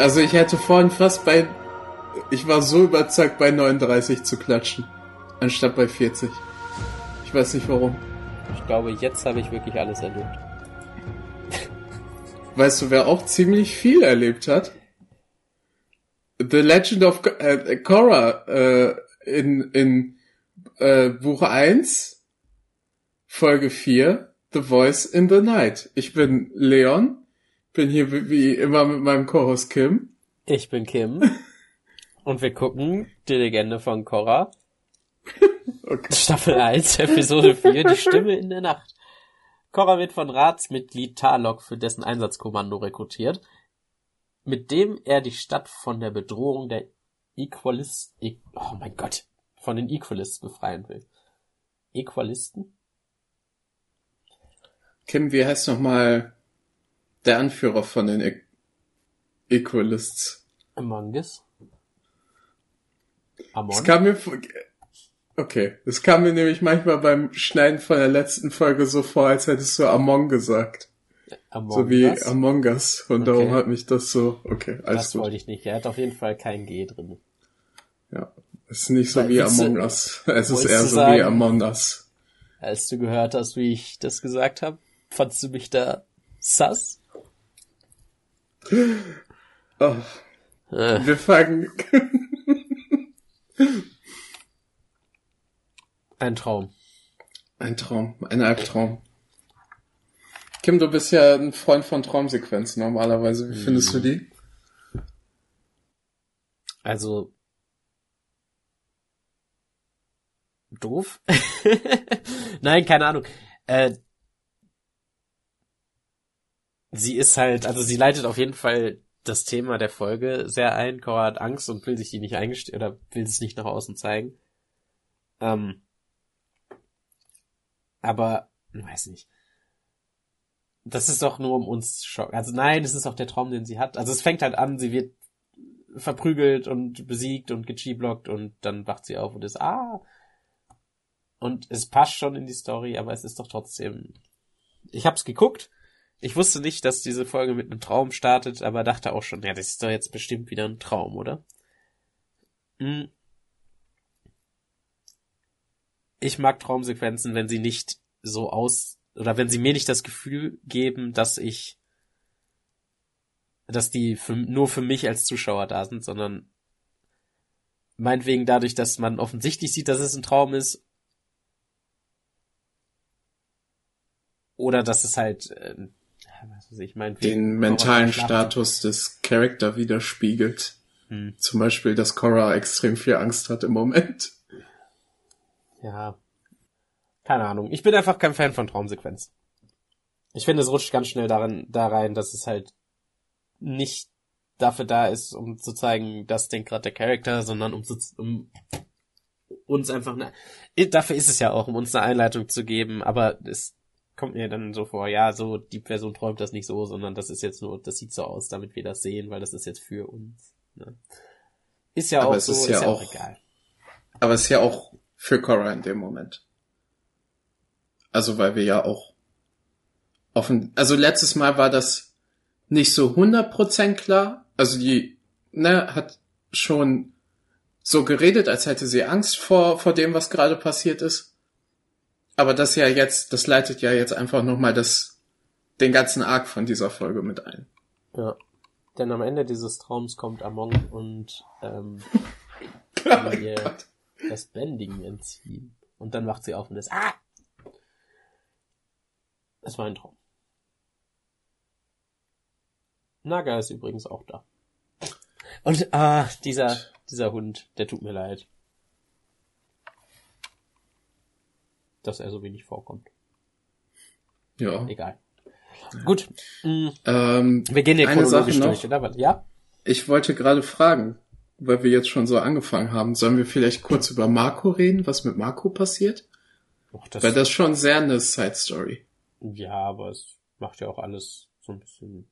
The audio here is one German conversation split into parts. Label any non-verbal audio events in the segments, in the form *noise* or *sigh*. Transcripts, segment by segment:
Also ich hätte vorhin fast bei... Ich war so überzeugt, bei 39 zu klatschen. Anstatt bei 40. Ich weiß nicht warum. Ich glaube, jetzt habe ich wirklich alles erlebt. Weißt du, wer auch ziemlich viel erlebt hat? The Legend of äh, Korra äh, in, in äh, Buch 1, Folge 4, The Voice in the Night. Ich bin Leon, bin hier wie immer mit meinem Chorus Kim. Ich bin Kim. *laughs* und wir gucken die Legende von Korra. *laughs* Okay. Staffel 1, Episode 4, die Stimme in der Nacht. Korra wird von Ratsmitglied Tarlok für dessen Einsatzkommando rekrutiert, mit dem er die Stadt von der Bedrohung der Equalist, e oh mein Gott, von den Equalists befreien will. Equalisten? Kim, wie heißt nochmal der Anführer von den e Equalists? Among Us? Amon? Es kam mir Okay, es kam mir nämlich manchmal beim Schneiden von der letzten Folge so vor, als hättest du Among gesagt. Among so wie Us? Among Us. Und okay. darum hat mich das so, okay, alles das gut. Das wollte ich nicht. Er hat auf jeden Fall kein G drin. Ja, es ist nicht so Weil, wie Among du, Us. *laughs* Es ist eher so sagen, wie Among Us. Als du gehört hast, wie ich das gesagt habe, fandst du mich da sass? Oh. Äh. Wir fangen Ein Traum. Ein Traum, ein Albtraum. Kim, du bist ja ein Freund von Traumsequenzen normalerweise. Wie findest du die? Also doof. *laughs* Nein, keine Ahnung. Äh, sie ist halt, also sie leitet auf jeden Fall das Thema der Folge sehr ein. Cora hat Angst und will sich die nicht eingestehen oder will es nicht nach außen zeigen. Ähm, aber, weiß nicht. Das ist doch nur um uns Schock. Also nein, es ist auch der Traum, den sie hat. Also es fängt halt an, sie wird verprügelt und besiegt und gechiblockt und dann wacht sie auf und ist ah. Und es passt schon in die Story, aber es ist doch trotzdem. Ich hab's geguckt. Ich wusste nicht, dass diese Folge mit einem Traum startet, aber dachte auch schon, ja, das ist doch jetzt bestimmt wieder ein Traum, oder? Hm. ich mag Traumsequenzen, wenn sie nicht so aus, oder wenn sie mir nicht das Gefühl geben, dass ich, dass die für, nur für mich als Zuschauer da sind, sondern meinetwegen dadurch, dass man offensichtlich sieht, dass es ein Traum ist, oder dass es halt, äh, was weiß ich, meinetwegen den mentalen Status des Charakter widerspiegelt. Hm. Zum Beispiel, dass Cora extrem viel Angst hat im Moment ja, keine Ahnung. Ich bin einfach kein Fan von Traumsequenz. Ich finde, es rutscht ganz schnell darin, da rein, dass es halt nicht dafür da ist, um zu zeigen, das denkt gerade der Charakter, sondern um, zu, um uns einfach eine, dafür ist es ja auch, um uns eine Einleitung zu geben, aber es kommt mir dann so vor, ja, so, die Person träumt das nicht so, sondern das ist jetzt nur, das sieht so aus, damit wir das sehen, weil das ist jetzt für uns. Ne? Ist ja aber auch so, ist ja, ist ja auch, auch egal. Aber es ist ja auch für Cora in dem Moment. Also weil wir ja auch offen, also letztes Mal war das nicht so 100% klar. Also die, ne, hat schon so geredet, als hätte sie Angst vor, vor dem, was gerade passiert ist. Aber das ja jetzt, das leitet ja jetzt einfach nochmal das, den ganzen Arc von dieser Folge mit ein. Ja. Denn am Ende dieses Traums kommt Among und ähm, *laughs* oh ihr, Gott das Bending entziehen. Und dann wacht sie auf und ist, ah! Es war ein Traum. Naga ist übrigens auch da. Und, ah, dieser, dieser Hund, der tut mir leid. Dass er so wenig vorkommt. Ja. Egal. Gut. Mhm. Ähm, Wir gehen hier chronologisch durch, oder? Ja? Ich wollte gerade fragen, weil wir jetzt schon so angefangen haben, sollen wir vielleicht kurz über Marco reden, was mit Marco passiert? Och, das weil das ist schon sehr eine Side Story. Ja, aber es macht ja auch alles so ein bisschen.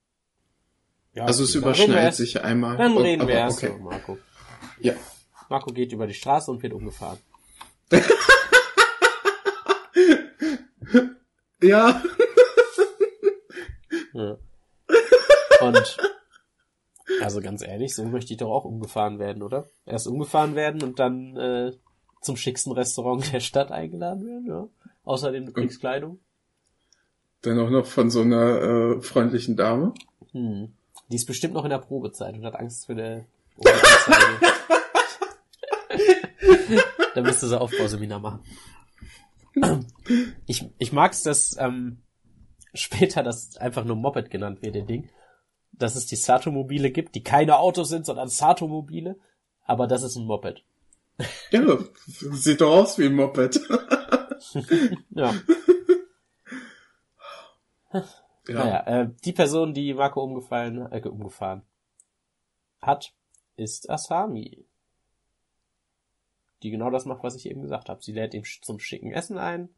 Ja, also es überschneidet sich einmal. Dann reden wir erst okay. über Marco. Ja. Marco geht über die Straße und wird umgefahren. *laughs* ja. ja. Und Also ganz ehrlich, so möchte ich doch auch umgefahren werden, oder? Erst umgefahren werden und dann äh, zum schicksten Restaurant der Stadt eingeladen werden, ja. Außerdem du kriegst Kleidung. Dann auch noch von so einer äh, freundlichen Dame. Hm. Die ist bestimmt noch in der Probezeit und hat Angst für eine *laughs* Anzeige. da müsste sie Aufbauseminar machen. Ich, ich mag's, dass ähm, später das einfach nur Moped genannt wird, den Ding. Dass es die Sato-Mobile gibt, die keine Autos sind, sondern Sato-Mobile. Aber das ist ein Moped. *laughs* Ja, sieht doch aus wie ein Moped. *laughs* ja. ja. Naja, äh, die Person, die Marco umgefallen, äh, umgefahren hat, ist Asami. Die genau das macht, was ich eben gesagt habe. Sie lädt ihn zum schicken Essen ein.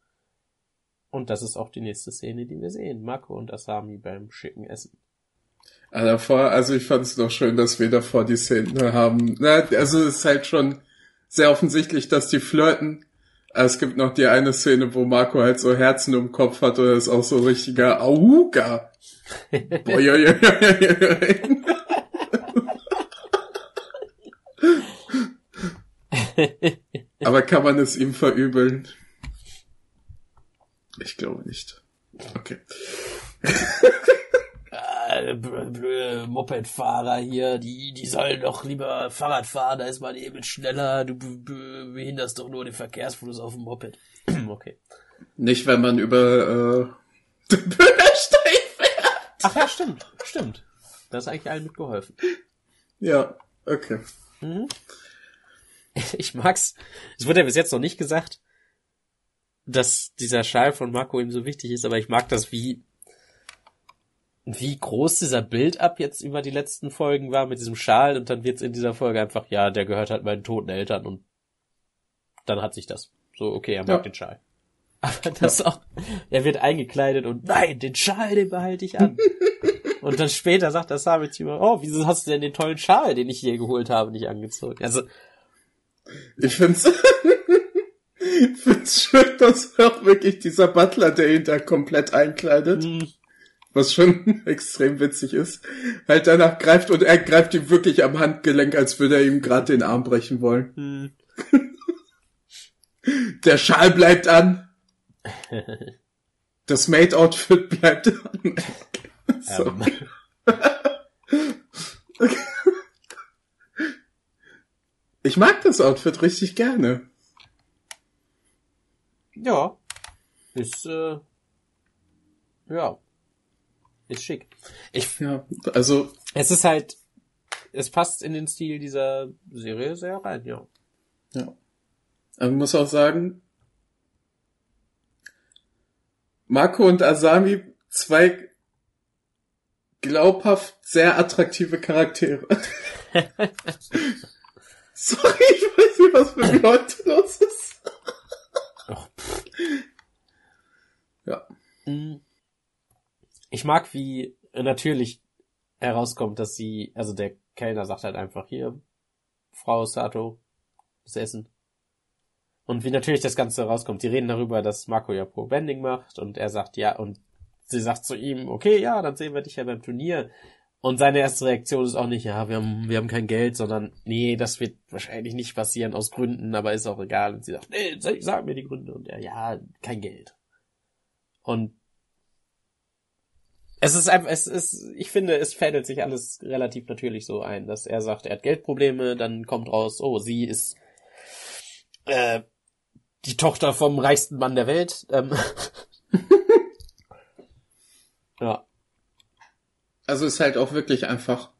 Und das ist auch die nächste Szene, die wir sehen. Marco und Asami beim schicken Essen. Also davor, also ich fand es noch schön, dass wir davor die Szene haben. Na, also es ist halt schon sehr offensichtlich, dass die flirten. Es gibt noch die eine Szene, wo Marco halt so Herzen im Kopf hat und ist auch so richtiger Auga. *laughs* Boah, ja, ja, ja, ja, ja. Aber kann man es ihm verübeln? Ich glaube nicht. Okay. *laughs* Äh, blöde Mopedfahrer hier, die, die sollen doch lieber Fahrrad fahren, da ist man eben schneller, du behinderst doch nur den Verkehrsfluss auf dem Moped. *clears throat* okay. Nicht, wenn man über äh, *laughs* den Bürgersteig fährt. Ach ja, stimmt, stimmt. Da ist eigentlich allen mitgeholfen. Ja, okay. Mhm. *laughs* Ich mag's. Es wurde ja bis jetzt noch nicht gesagt, dass dieser Schal von Marco ihm so wichtig ist, aber ich mag das, wie wie groß dieser Build-up jetzt über die letzten Folgen war mit diesem Schal und dann wird's in dieser Folge einfach, ja, der gehört halt meinen toten Eltern und dann hat sich das. So, okay, er mag Ja. den Schal. *laughs* Aber das auch, er wird eingekleidet und nein, den Schal, den behalte ich an. *laughs* und dann später sagt der zu ihm, oh, wieso hast du denn den tollen Schal, den ich hier geholt habe, nicht angezogen? Also, Ich find's, *laughs* find's schön, dass auch wirklich dieser Butler, der ihn da komplett einkleidet, mh, was schon *laughs* extrem witzig ist, halt danach greift und er greift ihm wirklich am Handgelenk, als würde er ihm gerade den Arm brechen wollen. mh. *laughs* Der Schal bleibt an. Das Maid-Outfit bleibt an. So. Ähm, Ich mag das Outfit richtig gerne. ja. Ist, äh, ja. Ist schick. Ich Ja, also Es ist halt, es passt in den Stil dieser Serie sehr rein, ja. Ja. Aber man muss auch sagen, Marco und Asami, zwei glaubhaft sehr attraktive Charaktere. *laughs* Sorry, ich weiß nicht, was mit Leute los ist. Ach, Ja. Mm. Ich mag, wie natürlich herauskommt, dass sie, also der Kellner sagt halt einfach hier, Frau Sato, das Essen. Und wie natürlich das Ganze herauskommt. Die reden darüber, dass Marco ja Pro Bending macht und er sagt ja, und sie sagt zu ihm, okay, ja, dann sehen wir dich ja beim Turnier. Und seine erste Reaktion ist auch nicht, ja, wir haben, wir haben kein Geld, sondern, nee, das wird wahrscheinlich nicht passieren aus Gründen, aber ist auch egal. Und sie sagt, nee, sag mir die Gründe. Und er, ja, kein Geld. Und es ist einfach, es ist, ich finde, es fädelt sich alles relativ natürlich so ein, dass er sagt, er hat Geldprobleme, dann kommt raus, oh, sie ist äh, die Tochter vom reichsten Mann der Welt. Ähm. *laughs* ja. Also ist halt auch wirklich einfach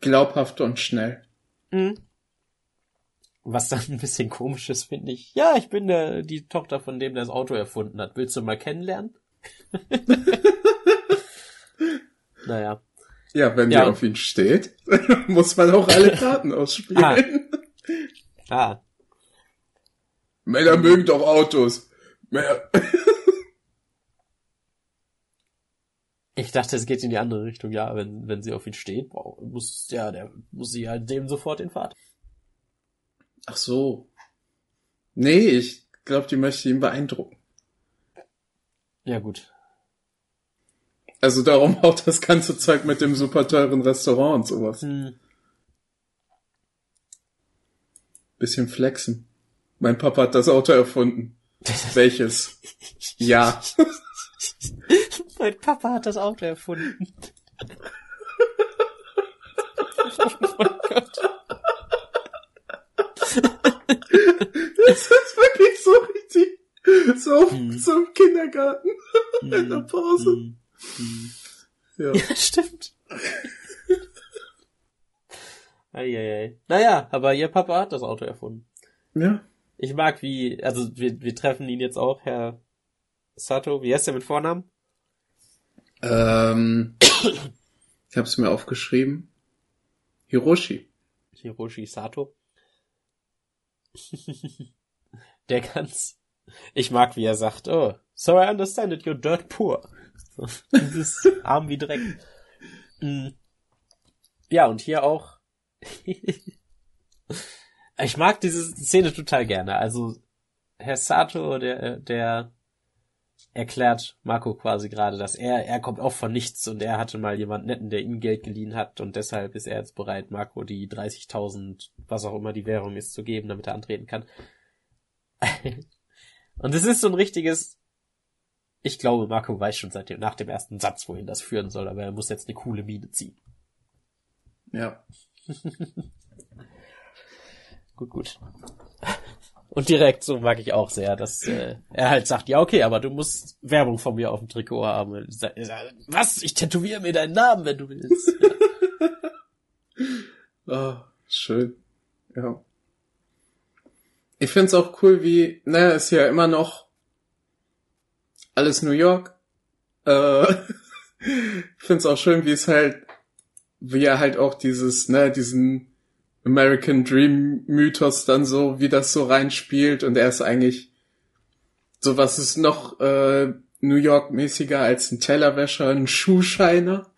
glaubhaft und schnell. Mhm. Was dann ein bisschen komisch ist, finde ich. Ja, ich bin der, die Tochter von dem, der das Auto erfunden hat. Willst du mal kennenlernen? *laughs* naja. Ja, wenn Ja, die auf ihn steht, *laughs* muss man auch alle Karten ausspielen. Ah. Ah. Männer mögen doch Autos. Männer. *laughs* Ich dachte, es geht in die andere Richtung. Ja, wenn, wenn sie auf ihn steht, muss, ja, der, muss sie halt dem sofort den Vater. Ach so. Nee, ich glaube, die möchte ihn beeindrucken. Ja, gut. Also darum auch das ganze Zeug mit dem super teuren Restaurant und sowas. Hm. Bisschen flexen. Mein Papa hat das Auto erfunden. *laughs* Welches? Ja. *laughs* mein Papa hat das Auto erfunden. oh mein Gott. Das ist wirklich so richtig. So, Hm. so im Kindergarten. In der Pause. Hm. Hm. Ja. Ja, stimmt. Eieiei. Naja, aber ihr Papa hat das Auto erfunden. ja. Ich mag wie, also wir, wir treffen ihn jetzt auch, Herr Sato. Wie heißt er mit Vornamen? Ähm, ich habe es mir aufgeschrieben. Hiroshi. Hiroshi Sato. *laughs* Der ganz. Ich mag, wie er sagt, oh, so I understand it, you're dirt poor. So, Dieses *laughs* arm wie Dreck. Mm. Ja, und hier auch. *laughs* ich mag diese Szene total gerne. Also, Herr Sato, der, der erklärt Marco quasi gerade, dass er, er kommt auch von nichts und er hatte mal jemand netten, der ihm Geld geliehen hat und deshalb ist er jetzt bereit, Marco die 30.000, was auch immer die Währung ist, zu geben, damit er antreten kann. *laughs* und es ist so ein richtiges, ich glaube, Marco weiß schon seit dem, nach dem ersten Satz, wohin das führen soll, aber er muss jetzt eine coole Miene ziehen. Ja. *laughs* Gut, gut. Und direkt, so mag ich auch sehr, dass äh, er halt sagt, ja okay, aber du musst Werbung von mir auf dem Trikot haben. Und ich sag, ich sag, Was? Ich tätowiere mir deinen Namen, wenn du willst. *laughs* Ja. Ah, schön. Ja. Ich find's auch cool, wie, naja, ist ja immer noch alles New York. Äh, ich *laughs* find's auch schön, wie es halt, wie er halt auch dieses, ne, diesen American Dream Mythos dann so, wie das so reinspielt und er ist eigentlich so was ist noch äh, New York mäßiger als ein Tellerwäscher, ein Schuhscheiner.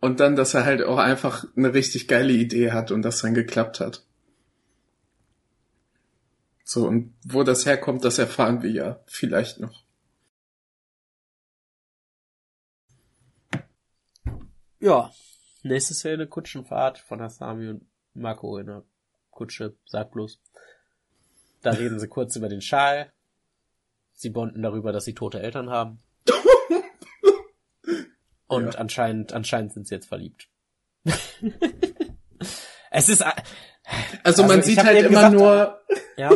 Und dann, dass er halt auch einfach eine richtig geile Idee hat und das dann geklappt hat. So, und wo das herkommt, das erfahren wir ja vielleicht noch. ja. Nächste Szene, Kutschenfahrt von Asami und Marco in der Kutsche, sag bloß. Da reden sie kurz über den Schal. Sie bonden darüber, dass sie tote Eltern haben. *laughs* Und Ja. anscheinend, anscheinend sind sie jetzt verliebt. *laughs* es ist, Also, Also, man ich sieht halt immer gesagt, nur, *laughs* ja.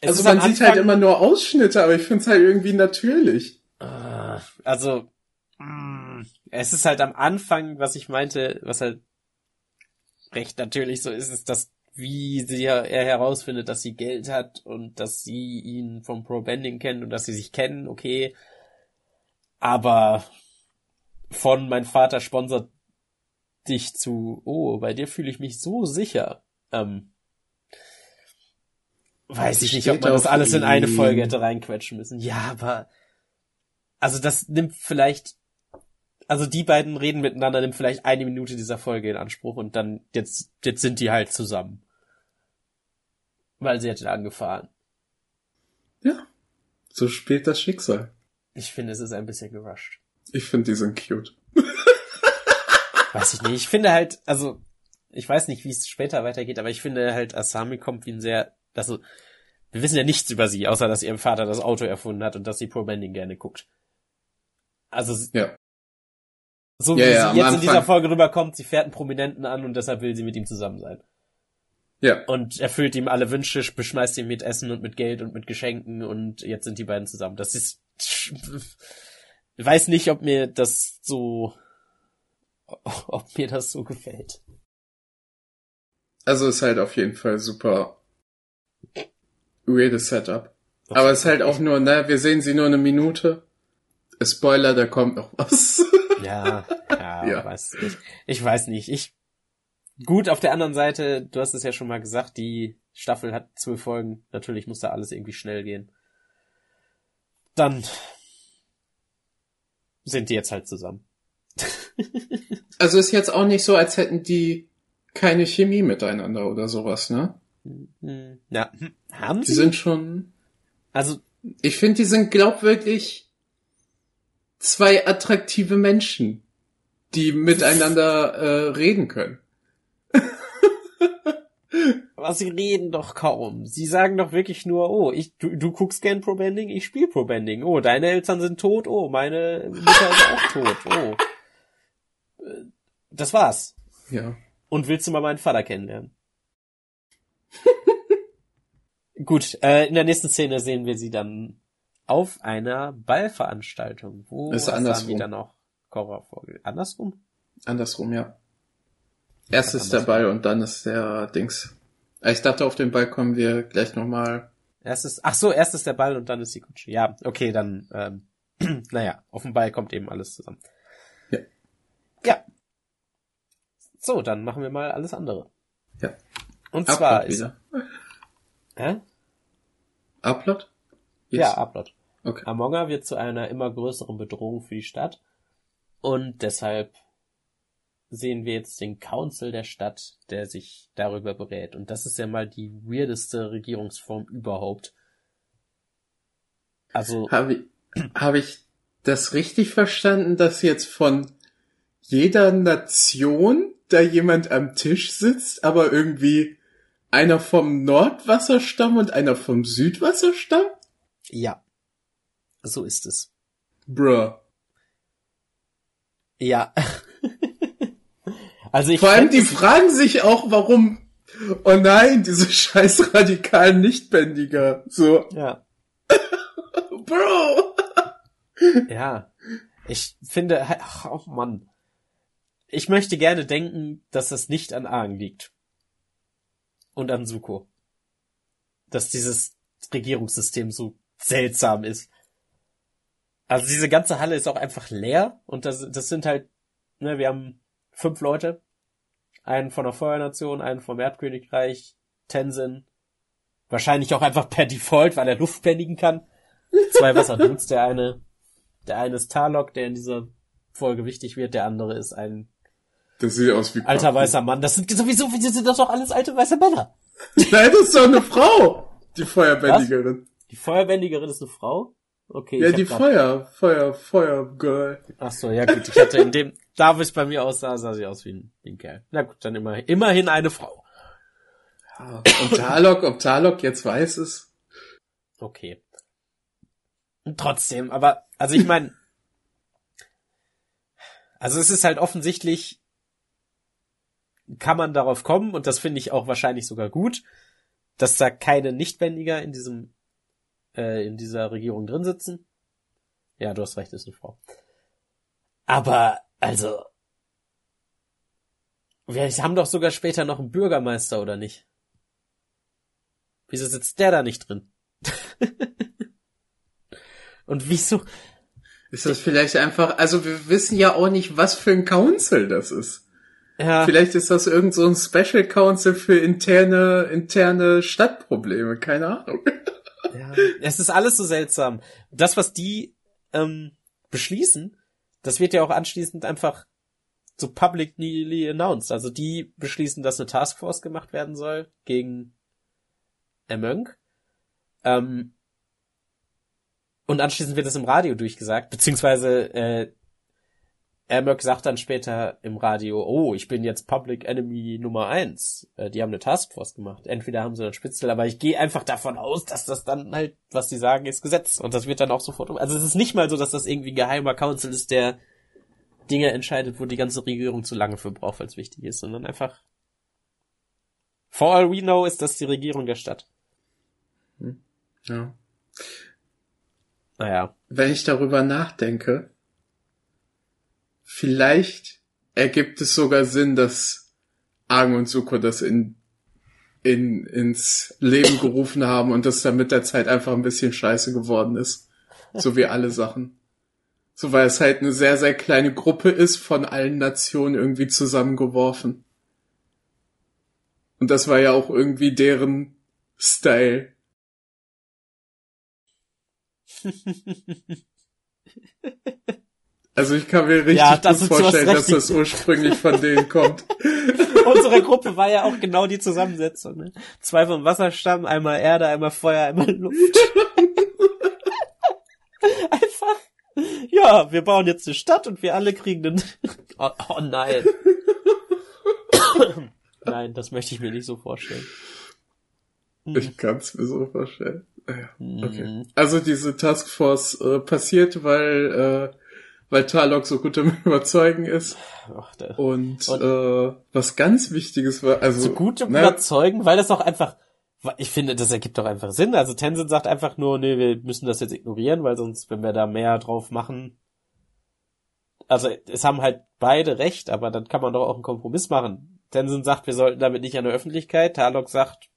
Es also man sieht halt immer nur Ausschnitte, aber ich find's halt irgendwie natürlich. Äh, Also, es ist halt am Anfang, was ich meinte, was halt recht natürlich so ist, ist, dass wie sie er herausfindet, dass sie Geld hat und dass sie ihn vom Pro Bending kennt und dass sie sich kennen, okay. Aber von mein Vater sponsert dich zu, oh, bei dir fühle ich mich so sicher. Ähm, weiß ich nicht, ob man das alles in eine. Folge hätte reinquetschen müssen. Ja, aber also das nimmt vielleicht, also die beiden reden miteinander, nimmt vielleicht eine Minute dieser Folge in Anspruch und dann, jetzt, jetzt sind die halt zusammen. Weil sie hat ihn angefahren. Ja. So spielt das Schicksal. Ich finde, es ist ein bisschen gerusht. Ich finde, die sind cute. *laughs* Weiß ich nicht. Ich finde halt, also, ich weiß nicht, wie es später weitergeht, aber ich finde halt, Asami kommt wie ein sehr, also, wir wissen ja nichts über sie, außer dass ihr Vater das Auto erfunden hat und dass sie Pro Bending gerne guckt. Also, Ja. So Ja, wie ja, sie am jetzt in dieser Folge rüberkommt, sie fährt einen Prominenten an und deshalb will sie mit ihm zusammen sein. Ja. Und erfüllt ihm alle Wünsche, beschmeißt ihn mit Essen und mit Geld und mit Geschenken und jetzt sind die beiden zusammen. Das ist, ich weiß nicht, ob mir das so, ob mir das so gefällt. Also ist halt auf jeden Fall super weirdes Setup. Aber es ist halt auch nur, ne, wir sehen sie nur eine Minute. Spoiler, da kommt noch was. *laughs* Ja, ja, *laughs* Ja. Weiß, ich, ich weiß nicht. Ich gut auf der anderen Seite, du hast es ja schon mal gesagt, die Staffel hat zwölf Folgen. Natürlich muss da alles irgendwie schnell gehen. Dann sind die jetzt halt zusammen. *laughs* Also ist jetzt auch nicht so, als hätten die keine Chemie miteinander oder sowas, ne? Hm, Ja, hm, haben Die sie? sind schon, also ich finde, die sind glaubwürdig zwei attraktive Menschen, die miteinander äh, reden können. *laughs* Aber sie reden doch kaum. Sie sagen doch wirklich nur, oh, ich, du, du guckst gern Pro Bending, ich spiel Pro Bending. Oh, deine Eltern sind tot, oh, meine Mutter ist auch tot, oh. Äh, das war's. Ja. Und willst du mal meinen Vater kennenlernen? *laughs* Gut, äh, in der nächsten Szene sehen wir sie dann auf einer Ballveranstaltung. Wo Ist andersrum. dann auch Cora vorgelegt? Andersrum? Andersrum, ja. Erst ist der Ball und dann ist der Dings. Ah, Ich dachte, auf den Ball kommen wir gleich nochmal. Erst ist, ach so, erst ist der Ball und dann ist die Kutsche. Ja, okay, dann, ähm, *clears throat* naja, auf den Ball kommt eben alles zusammen. Ja. Ja. So, dann machen wir mal alles andere. Ja. Und zwar Upload ist, wieder. hä? Upload? Ja, Upload. Okay. Amonga wird zu einer immer größeren Bedrohung für die Stadt und deshalb sehen wir jetzt den Council der Stadt, der sich darüber berät. Und das ist ja mal die weirdeste Regierungsform überhaupt. Also, Habe ich, hab ich das richtig verstanden, dass jetzt von jeder Nation da jemand am Tisch sitzt, aber irgendwie einer vom Nordwasserstamm und einer vom Südwasserstamm? ja. So ist es. Bruh. Ja. *laughs* also ich Vor allem, die fragen sich auch, warum, oh nein, diese *laughs* scheiß radikalen Nichtbändiger. So, ja. *laughs* Bro. Ja. Ich finde, ach, oh Mann. Ich möchte gerne denken, dass das nicht an Aang liegt. Und an Suko. Dass dieses Regierungssystem so seltsam ist. Also diese ganze Halle ist auch einfach leer und das, das sind halt, ne, wir haben fünf Leute. Einen von der Feuernation, einen vom Erdkönigreich, Tenzin. Wahrscheinlich auch einfach per Default, weil er Luft bändigen kann. Zwei Wasserdudes, der eine, der eine ist Tarlok, der in dieser Folge wichtig wird, der andere ist ein Das sieht aus wie alter weißer Mann. Das sind sowieso, das sind doch alles alte weiße Männer. Nein, das ist doch eine Frau. Die Feuerbändigerin. Die Feuerbändigerin ist eine Frau? Okay. Ja, die grad- Feuer, Feuer, Feuergirl. Ach so, ja gut. Ich hatte in dem, da wo es bei mir aussah, sah sie aus wie ein, wie ein Kerl. Na gut, dann immer, immerhin eine Frau. Ja. Und Tarlok, ob Tarlok jetzt weiß es? Okay. Und trotzdem, aber, also ich meine, also es ist halt offensichtlich, kann man darauf kommen, und das finde ich auch wahrscheinlich sogar gut, dass da keine Nichtbändiger in diesem, äh, in dieser Regierung drin sitzen. Ja, du hast recht, ist eine Frau. Aber, also, wir haben doch sogar später noch einen Bürgermeister, oder nicht? Wieso sitzt der da nicht drin? *laughs* Und wieso? Ist das vielleicht einfach, also wir wissen ja auch nicht, was für ein Council das ist. Ja, Vielleicht ist das irgend so ein Special Council für interne, interne Stadtprobleme, keine Ahnung. *laughs* ja, es ist alles so seltsam. Das, was die ähm, beschließen, das wird ja auch anschließend einfach so publicly announced. Also die beschließen, dass eine Taskforce gemacht werden soll gegen Among. Ähm, und anschließend wird es im Radio durchgesagt, beziehungsweise äh, Amok sagt dann später im Radio, oh, ich bin jetzt Public Enemy Nummer eins. Äh, die haben eine Taskforce gemacht. Entweder haben sie einen Spitzel, aber ich gehe einfach davon aus, dass das dann halt, was sie sagen, ist Gesetz. Und das wird dann auch sofort um. Also es ist nicht mal so, dass das irgendwie ein geheimer Council ist, der Dinge entscheidet, wo die ganze Regierung zu lange für braucht, weil es wichtig ist, sondern einfach For all we know ist das die Regierung der Stadt. Ja. Naja. Wenn ich darüber nachdenke, vielleicht ergibt es sogar Sinn, dass Aang und Suko das in, in, ins Leben gerufen haben und das dann mit der Zeit einfach ein bisschen scheiße geworden ist. So wie alle Sachen. So weil es halt eine sehr, sehr kleine Gruppe ist, von allen Nationen irgendwie zusammengeworfen. Und das war ja auch irgendwie deren Style. *laughs* Also ich kann mir richtig Ja, das gut vorstellen, dass das ursprünglich von denen kommt. *laughs* Unsere Gruppe war ja auch genau die Zusammensetzung. Ne? Zwei vom Wasserstamm, einmal Erde, einmal Feuer, einmal Luft. *laughs* Einfach, ja, wir bauen jetzt eine Stadt und wir alle kriegen den. *laughs* oh, oh nein. *coughs* nein, das möchte ich mir nicht so vorstellen. Ich kann es mir so vorstellen. Okay. Mhm. Also diese Taskforce äh, passiert, weil äh, weil Tarlok so gut im *laughs* Überzeugen ist. Ach, und, und äh, was ganz Wichtiges war, also so gut im ne, Überzeugen, weil das auch einfach, ich finde, das ergibt doch einfach Sinn. Also Tenzin sagt einfach nur, nee, wir müssen das jetzt ignorieren, weil sonst, wenn wir da mehr drauf machen, also es haben halt beide recht, aber dann kann man doch auch einen Kompromiss machen. Tenzin sagt, wir sollten damit nicht an der Öffentlichkeit. Tarlok sagt,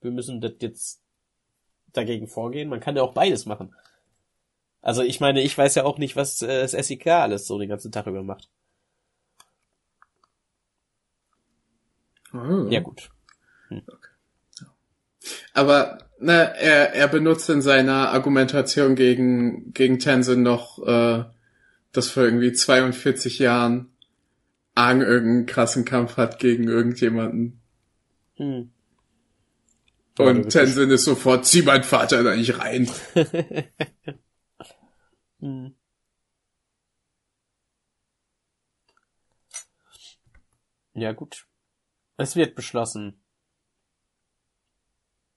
wir müssen das jetzt dagegen vorgehen. Man kann ja auch beides machen. Also ich meine, ich weiß ja auch nicht, was äh, das SEK alles so den ganzen Tag über macht. Oh. Ja gut. Hm. Okay. Aber na, er, er benutzt in seiner Argumentation gegen, gegen Tenzin noch, äh, dass vor irgendwie 42 Jahren Aang irgendeinen krassen Kampf hat gegen irgendjemanden. Hm. Und Tenzin ist sofort, zieh mein Vater da nicht rein. *laughs* hm. Ja, gut. Es wird beschlossen.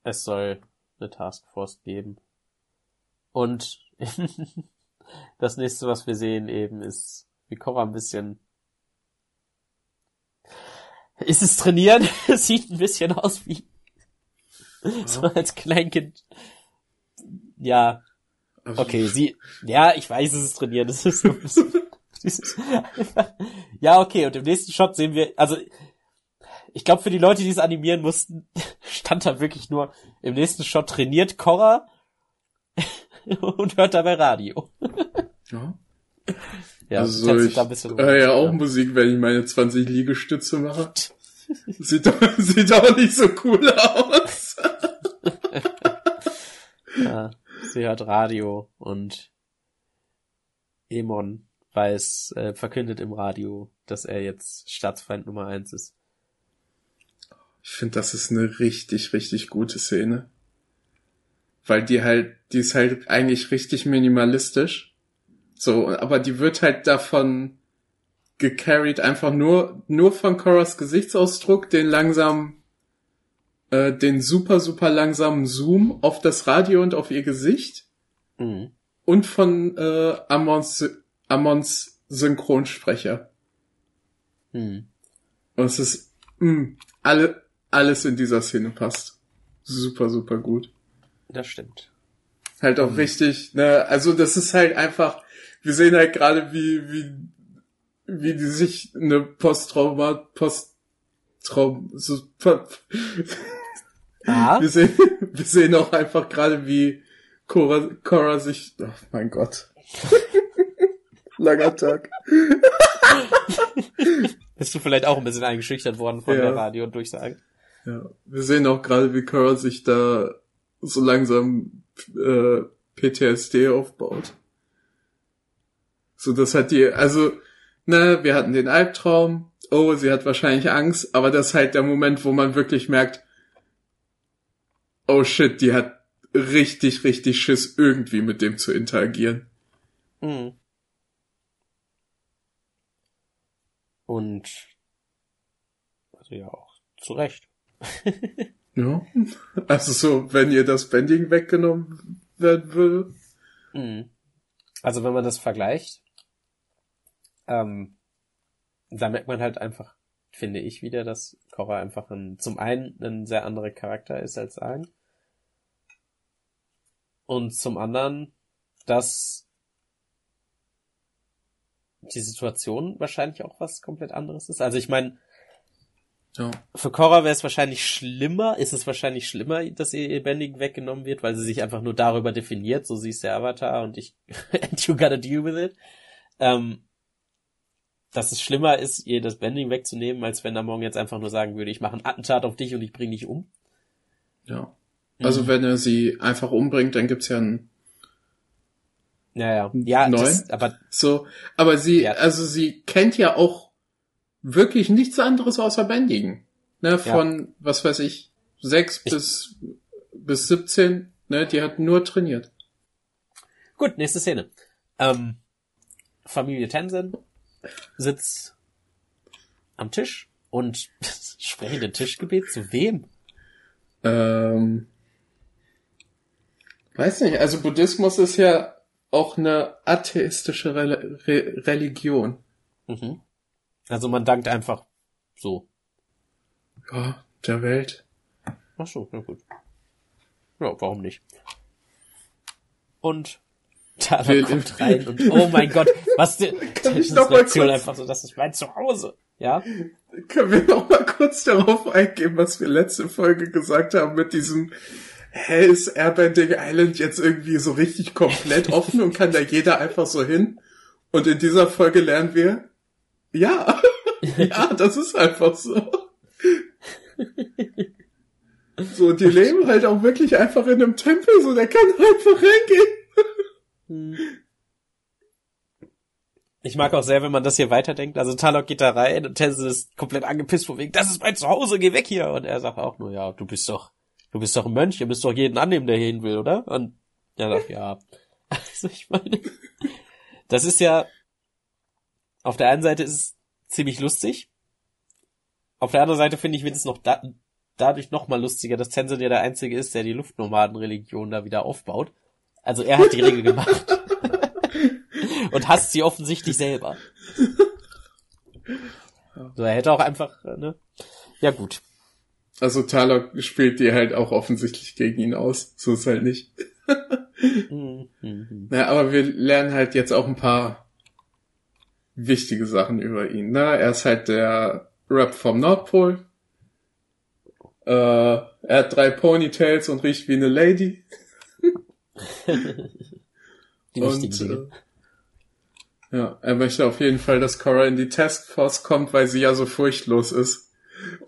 Es soll eine Taskforce geben. Und *laughs* das nächste, was wir sehen eben, ist, wie Korra ein bisschen ist es trainieren? *laughs* Sieht ein bisschen aus wie so als Kleinkind. Ja. Okay, *laughs* sie, ja, ich weiß, es ist trainieren. Das ist so, *laughs* ja, okay, und im nächsten Shot sehen wir, also, ich glaube, für die Leute, die es animieren mussten, *laughs* stand da wirklich nur, im nächsten Shot trainiert Korra und hört dabei Radio. ja. Ja, also ich höre ja auch Musik, wenn ich meine 20 Liegestütze mache. Sieht doch, sieht doch nicht so cool aus. ja, sie hört Radio und Emon weiß, äh, verkündet im Radio, dass er jetzt Staatsfeind Nummer eins ist. Ich finde, das ist eine richtig, richtig gute Szene. Weil die halt, die ist halt eigentlich richtig minimalistisch. So, aber die wird halt davon gecarried einfach nur, nur von Coras Gesichtsausdruck, den langsam äh, den super, super langsamen Zoom auf das Radio und auf ihr Gesicht. Mhm. Und von äh, Amons, Amons Synchronsprecher. Mhm. Und es ist mh, alle, alles in dieser Szene passt. Super, super gut. Das stimmt. Halt auch mhm. richtig, ne, also das ist halt einfach, wir sehen halt gerade, wie, wie, wie die sich eine Posttrauma, Posttraum, so, Ah? Wir sehen, *laughs* wir sehen auch einfach gerade, wie Cora, Cora sich, oh mein Gott. *laughs* Langer Tag. *laughs* Bist du vielleicht auch ein bisschen eingeschüchtert worden von ja. der Radio-Durchsage? Ja, wir sehen auch gerade, wie Cora sich da so langsam äh, PTSD aufbaut. So, das hat die, also, ne, wir hatten den Albtraum, oh, sie hat wahrscheinlich Angst, aber das ist halt der Moment, wo man wirklich merkt, oh shit, die hat richtig, richtig Schiss, irgendwie mit dem zu interagieren. Mhm. Und also ja auch zu Recht. *laughs* ja. Also so, wenn ihr das Bending weggenommen werden würde. Mhm. Also wenn man das vergleicht, ähm, da merkt man halt einfach, finde ich wieder, dass Korra einfach ein, zum einen ein sehr anderer Charakter ist als Aang und zum anderen, dass die Situation wahrscheinlich auch was komplett anderes ist. Also ich meine, ja. für Korra wäre es wahrscheinlich schlimmer, ist es wahrscheinlich schlimmer, dass ihr Lebendigen weggenommen wird, weil sie sich einfach nur darüber definiert, so sie ist der Avatar und ich, *laughs* and you gotta deal with it. Ähm, dass es schlimmer ist, ihr das Bending wegzunehmen, als wenn er morgen jetzt einfach nur sagen würde, ich mache einen Attentat auf dich und ich bring dich um. Ja. Also mhm. wenn er sie einfach umbringt, dann gibt's ja einen ja, ja. ja neuen. Das, aber so, aber sie, ja. also sie kennt ja auch wirklich nichts anderes außer Bändigen. Ne, von, ja. was weiß ich, sechs ich, bis, bis 17, ne, die hat nur trainiert. Gut, nächste Szene. Ähm, Familie Tenzin sitzt am Tisch und *laughs* sprechen den Tischgebet zu wem? Ähm, weiß nicht, also Buddhismus ist ja auch eine atheistische Re Re Religion. Mhm. Also man dankt einfach so. Ja, der Welt. Ach so, na gut. Ja, warum nicht? Und Tala Wir- kommt *laughs* rein und oh mein Gott, was die *laughs* Kann ich noch mal kurz- einfach so, das ist mein Zuhause. Ja? Können wir noch mal kurz darauf eingehen, was wir letzte Folge gesagt haben mit diesem Hä, ist Airbending Island jetzt irgendwie so richtig komplett *laughs* offen und kann da jeder einfach so hin? Und in dieser Folge lernen wir, ja, *laughs* ja, das ist einfach so. So, die leben halt auch wirklich einfach in einem Tempel, so, der kann einfach reingehen. Ich mag auch sehr, wenn man das hier weiterdenkt. Also Talok geht da rein und Tenzin ist komplett angepisst von wegen, das ist mein Zuhause, geh weg hier. Und er sagt auch nur, ja, du bist doch, du bist doch ein Mönch, ihr müsst doch jeden annehmen, der hier hin will, oder? Und er sagt, ja. *laughs* Also ich meine, das ist ja, auf der einen Seite ist es ziemlich lustig. Auf der anderen Seite finde ich, es noch da, dadurch noch mal lustiger, dass Tenzin ja der Einzige ist, der die Luftnomadenreligion da wieder aufbaut. Also er hat die Regel gemacht. *laughs* Und hasst sie offensichtlich selber. So, er hätte auch einfach, äh, ne? Ja, gut. Also Talok spielt die halt auch offensichtlich gegen ihn aus. So ist halt nicht. Mhm, mhm. Na, aber wir lernen halt jetzt auch ein paar wichtige Sachen über ihn. Ne? Er ist halt der Rap vom Nordpol. Äh, er hat drei Ponytails und riecht wie eine Lady. *laughs* Die und äh, ja, er möchte auf jeden Fall, dass Cora in die Taskforce kommt, weil sie ja so furchtlos ist.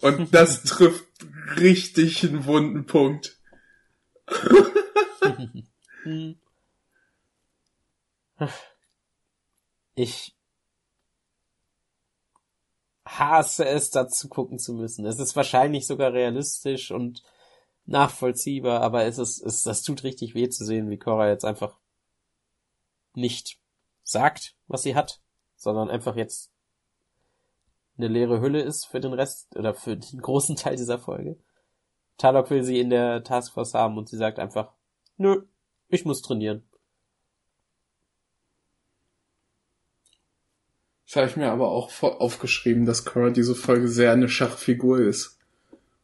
Und das *laughs* trifft richtig einen wunden Punkt. *laughs* Ich hasse es, dazu gucken zu müssen. Es ist wahrscheinlich sogar realistisch und nachvollziehbar, aber es ist, es, das tut richtig weh zu sehen, wie Cora jetzt einfach nicht sagt, was sie hat, sondern einfach jetzt eine leere Hülle ist für den Rest oder für den großen Teil dieser Folge. Talok will sie in der Taskforce haben und sie sagt einfach, nö, ich muss trainieren. Das habe ich mir aber auch aufgeschrieben, dass Cora diese Folge sehr eine Schachfigur ist.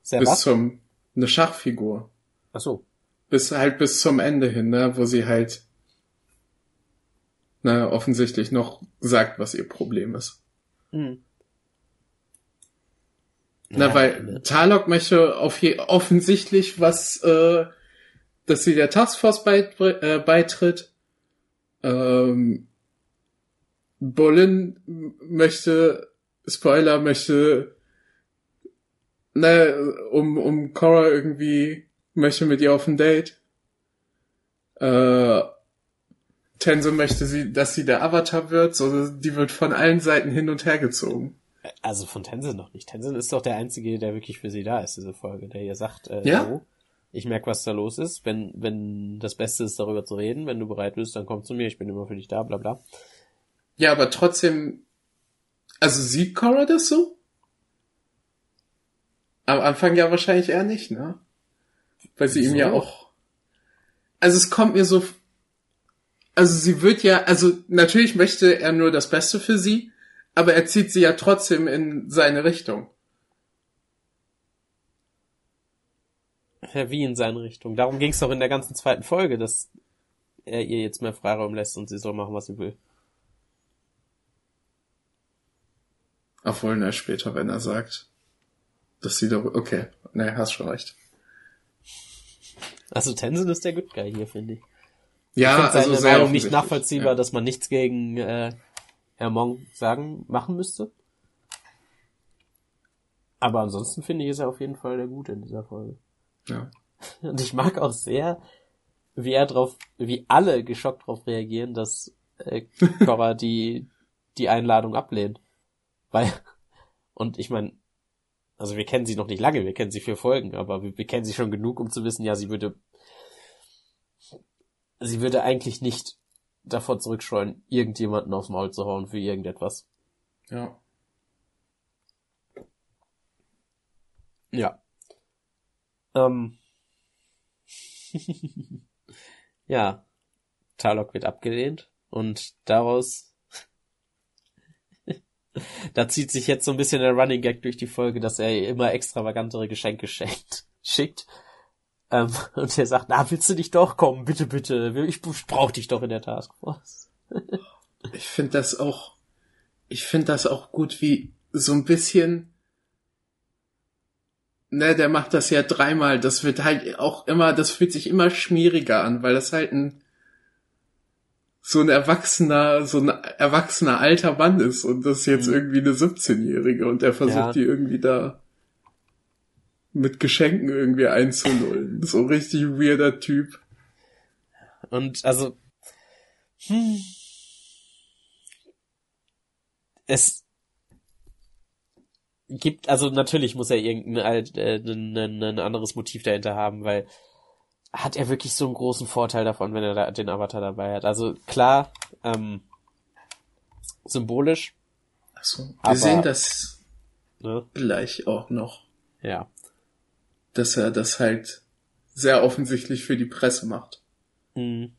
Sehr bis was? zum eine Schachfigur. Ach so. Bis halt bis zum Ende hin, ne, wo sie halt na, offensichtlich noch sagt, was ihr Problem ist. Hm. Na, Ja, weil ne. Talok möchte auf je, offensichtlich was, äh, dass sie der Taskforce beit, äh, beitritt. Ähm, Bolin möchte, Spoiler, möchte, ne, um, um Cora irgendwie, möchte mit ihr auf ein Date. Äh, Tenso möchte sie, dass sie der Avatar wird, so, die wird von allen Seiten hin und her gezogen. Also von Tenzin noch nicht. Tenzin ist doch der Einzige, der wirklich für sie da ist, diese Folge, der ihr sagt, äh, Ja? so, ich merke, was da los ist. Wenn, wenn das Beste ist, darüber zu reden, wenn du bereit bist, dann komm zu mir, ich bin immer für dich da, bla bla. Ja, aber trotzdem, also sieht Cora das so? Am Anfang ja wahrscheinlich eher nicht, ne? Weil sie ihm Wieso? ja auch, also es kommt mir so, also sie wird ja, also natürlich möchte er nur das Beste für sie, aber er zieht sie ja trotzdem in seine Richtung. Ja, wie in seine Richtung. Darum ging es doch in der ganzen zweiten Folge, dass er ihr jetzt mehr Freiraum lässt und sie soll machen, was sie will. Obwohl, na, später, wenn er sagt, dass sie doch, okay, ne, hast schon recht. Also Tenzin ist der Good Guy hier, finde ich. Ja, ich finde seine also sehr Meinung nicht nachvollziehbar, ja. dass man nichts gegen äh, Hermong sagen, machen müsste. Aber ansonsten finde ich, ist er auf jeden Fall der Gute in dieser Folge. Ja. *laughs* Und ich mag auch sehr, wie er drauf, wie alle geschockt drauf reagieren, dass äh, *laughs* Cora die, die Einladung ablehnt. Weil, und ich meine, also wir kennen sie noch nicht lange, wir kennen sie vier Folgen, aber wir, wir kennen sie schon genug, um zu wissen, ja, sie würde, sie würde eigentlich nicht davor zurückscheuen, irgendjemanden aufs Maul zu hauen für irgendetwas. Ja. Ja. Ähm. *laughs* ja. Tarlock wird abgelehnt und daraus *laughs* da zieht sich jetzt so ein bisschen der Running Gag durch die Folge, dass er immer extravagantere Geschenke schenkt, *laughs* schickt. Ähm, *laughs* und er sagt, na, willst du nicht doch kommen? Bitte, bitte. Ich brauch dich doch in der Taskforce. ich finde das auch, ich finde das auch gut, wie so ein bisschen, ne, der macht das ja dreimal. Das wird halt auch immer, das fühlt sich immer schmieriger an, weil das halt ein, so ein erwachsener, so ein erwachsener alter Mann ist und das jetzt mhm. irgendwie eine 17-Jährige und der versucht ja. die irgendwie da mit Geschenken irgendwie einzulullen. So richtig weirder Typ. Und also, hm, es gibt, also natürlich muss er irgendein äh, ein, ein anderes Motiv dahinter haben, weil hat er wirklich so einen großen Vorteil davon, wenn er da den Avatar dabei hat. Also klar, ähm, symbolisch. Achso, wir aber, sehen das ne? gleich auch noch. Ja. Dass er das halt sehr offensichtlich für die Presse macht. Mhm.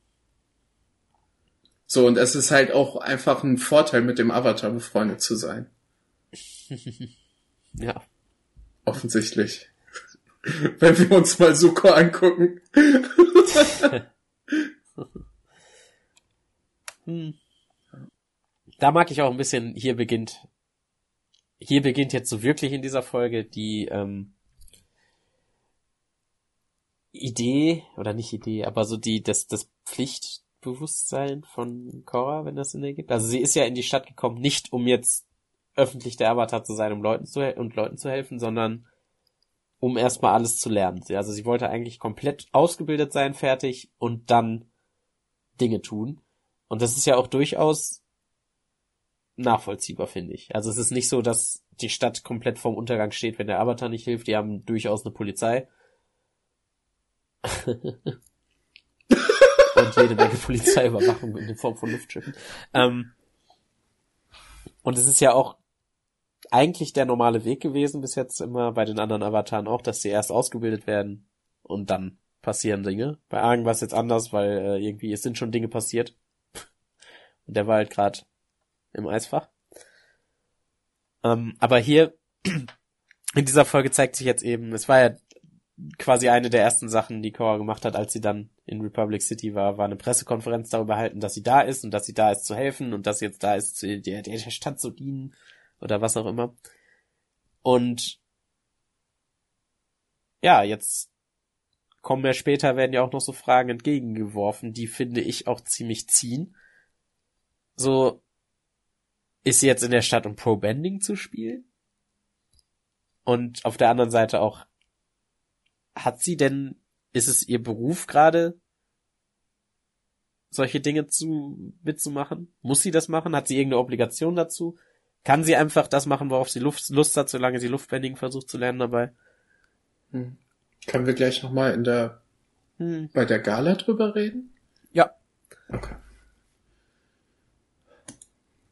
So, und es ist halt auch einfach ein Vorteil, mit dem Avatar befreundet zu sein. *laughs* ja. Offensichtlich. *laughs* wenn wir uns mal Suko angucken. *laughs* hm. Da mag ich auch ein bisschen, hier beginnt, hier beginnt jetzt so wirklich in dieser Folge die ähm, Idee, oder nicht Idee, aber so die, das, das Pflichtbewusstsein von Cora, wenn das Sinn ergibt. Also sie ist ja in die Stadt gekommen, nicht um jetzt öffentlich der Avatar zu sein, um Leuten zu, und Leuten zu helfen, sondern um erstmal alles zu lernen. Also sie wollte eigentlich komplett ausgebildet sein, fertig und dann Dinge tun. Und das ist ja auch durchaus nachvollziehbar, finde ich. Also es ist nicht so, dass die Stadt komplett vorm Untergang steht, wenn der Avatar nicht hilft. Die haben durchaus eine Polizei. Und jede Menge Polizeiüberwachung in Form von Luftschiffen. Ähm, und es ist ja auch eigentlich der normale Weg gewesen bis jetzt immer bei den anderen Avataren auch, dass sie erst ausgebildet werden und dann passieren Dinge. Bei Argen war es jetzt anders, weil äh, irgendwie es sind schon Dinge passiert. Und der war halt gerade im Eisfach. Ähm, aber hier in dieser Folge zeigt sich jetzt eben, es war ja quasi eine der ersten Sachen, die Cora gemacht hat, als sie dann in Republic City war, war eine Pressekonferenz darüber halten, dass sie da ist und dass sie da ist zu helfen und dass sie jetzt da ist, der, der Stadt zu dienen oder was auch immer. Und ja, jetzt kommen ja später, werden ja auch noch so Fragen entgegengeworfen, die finde ich auch ziemlich ziehen. So, ist sie jetzt in der Stadt, um Pro-Bending zu spielen? Und auf der anderen Seite auch, hat sie denn, ist es ihr Beruf gerade, solche Dinge zu, mitzumachen? Muss sie das machen? Hat sie irgendeine Obligation dazu? kann sie einfach das machen, worauf sie Lust, Lust hat, solange sie Luftbending versucht zu lernen dabei. Hm. Können wir gleich nochmal in der hm. bei der Gala drüber reden? Ja. Okay.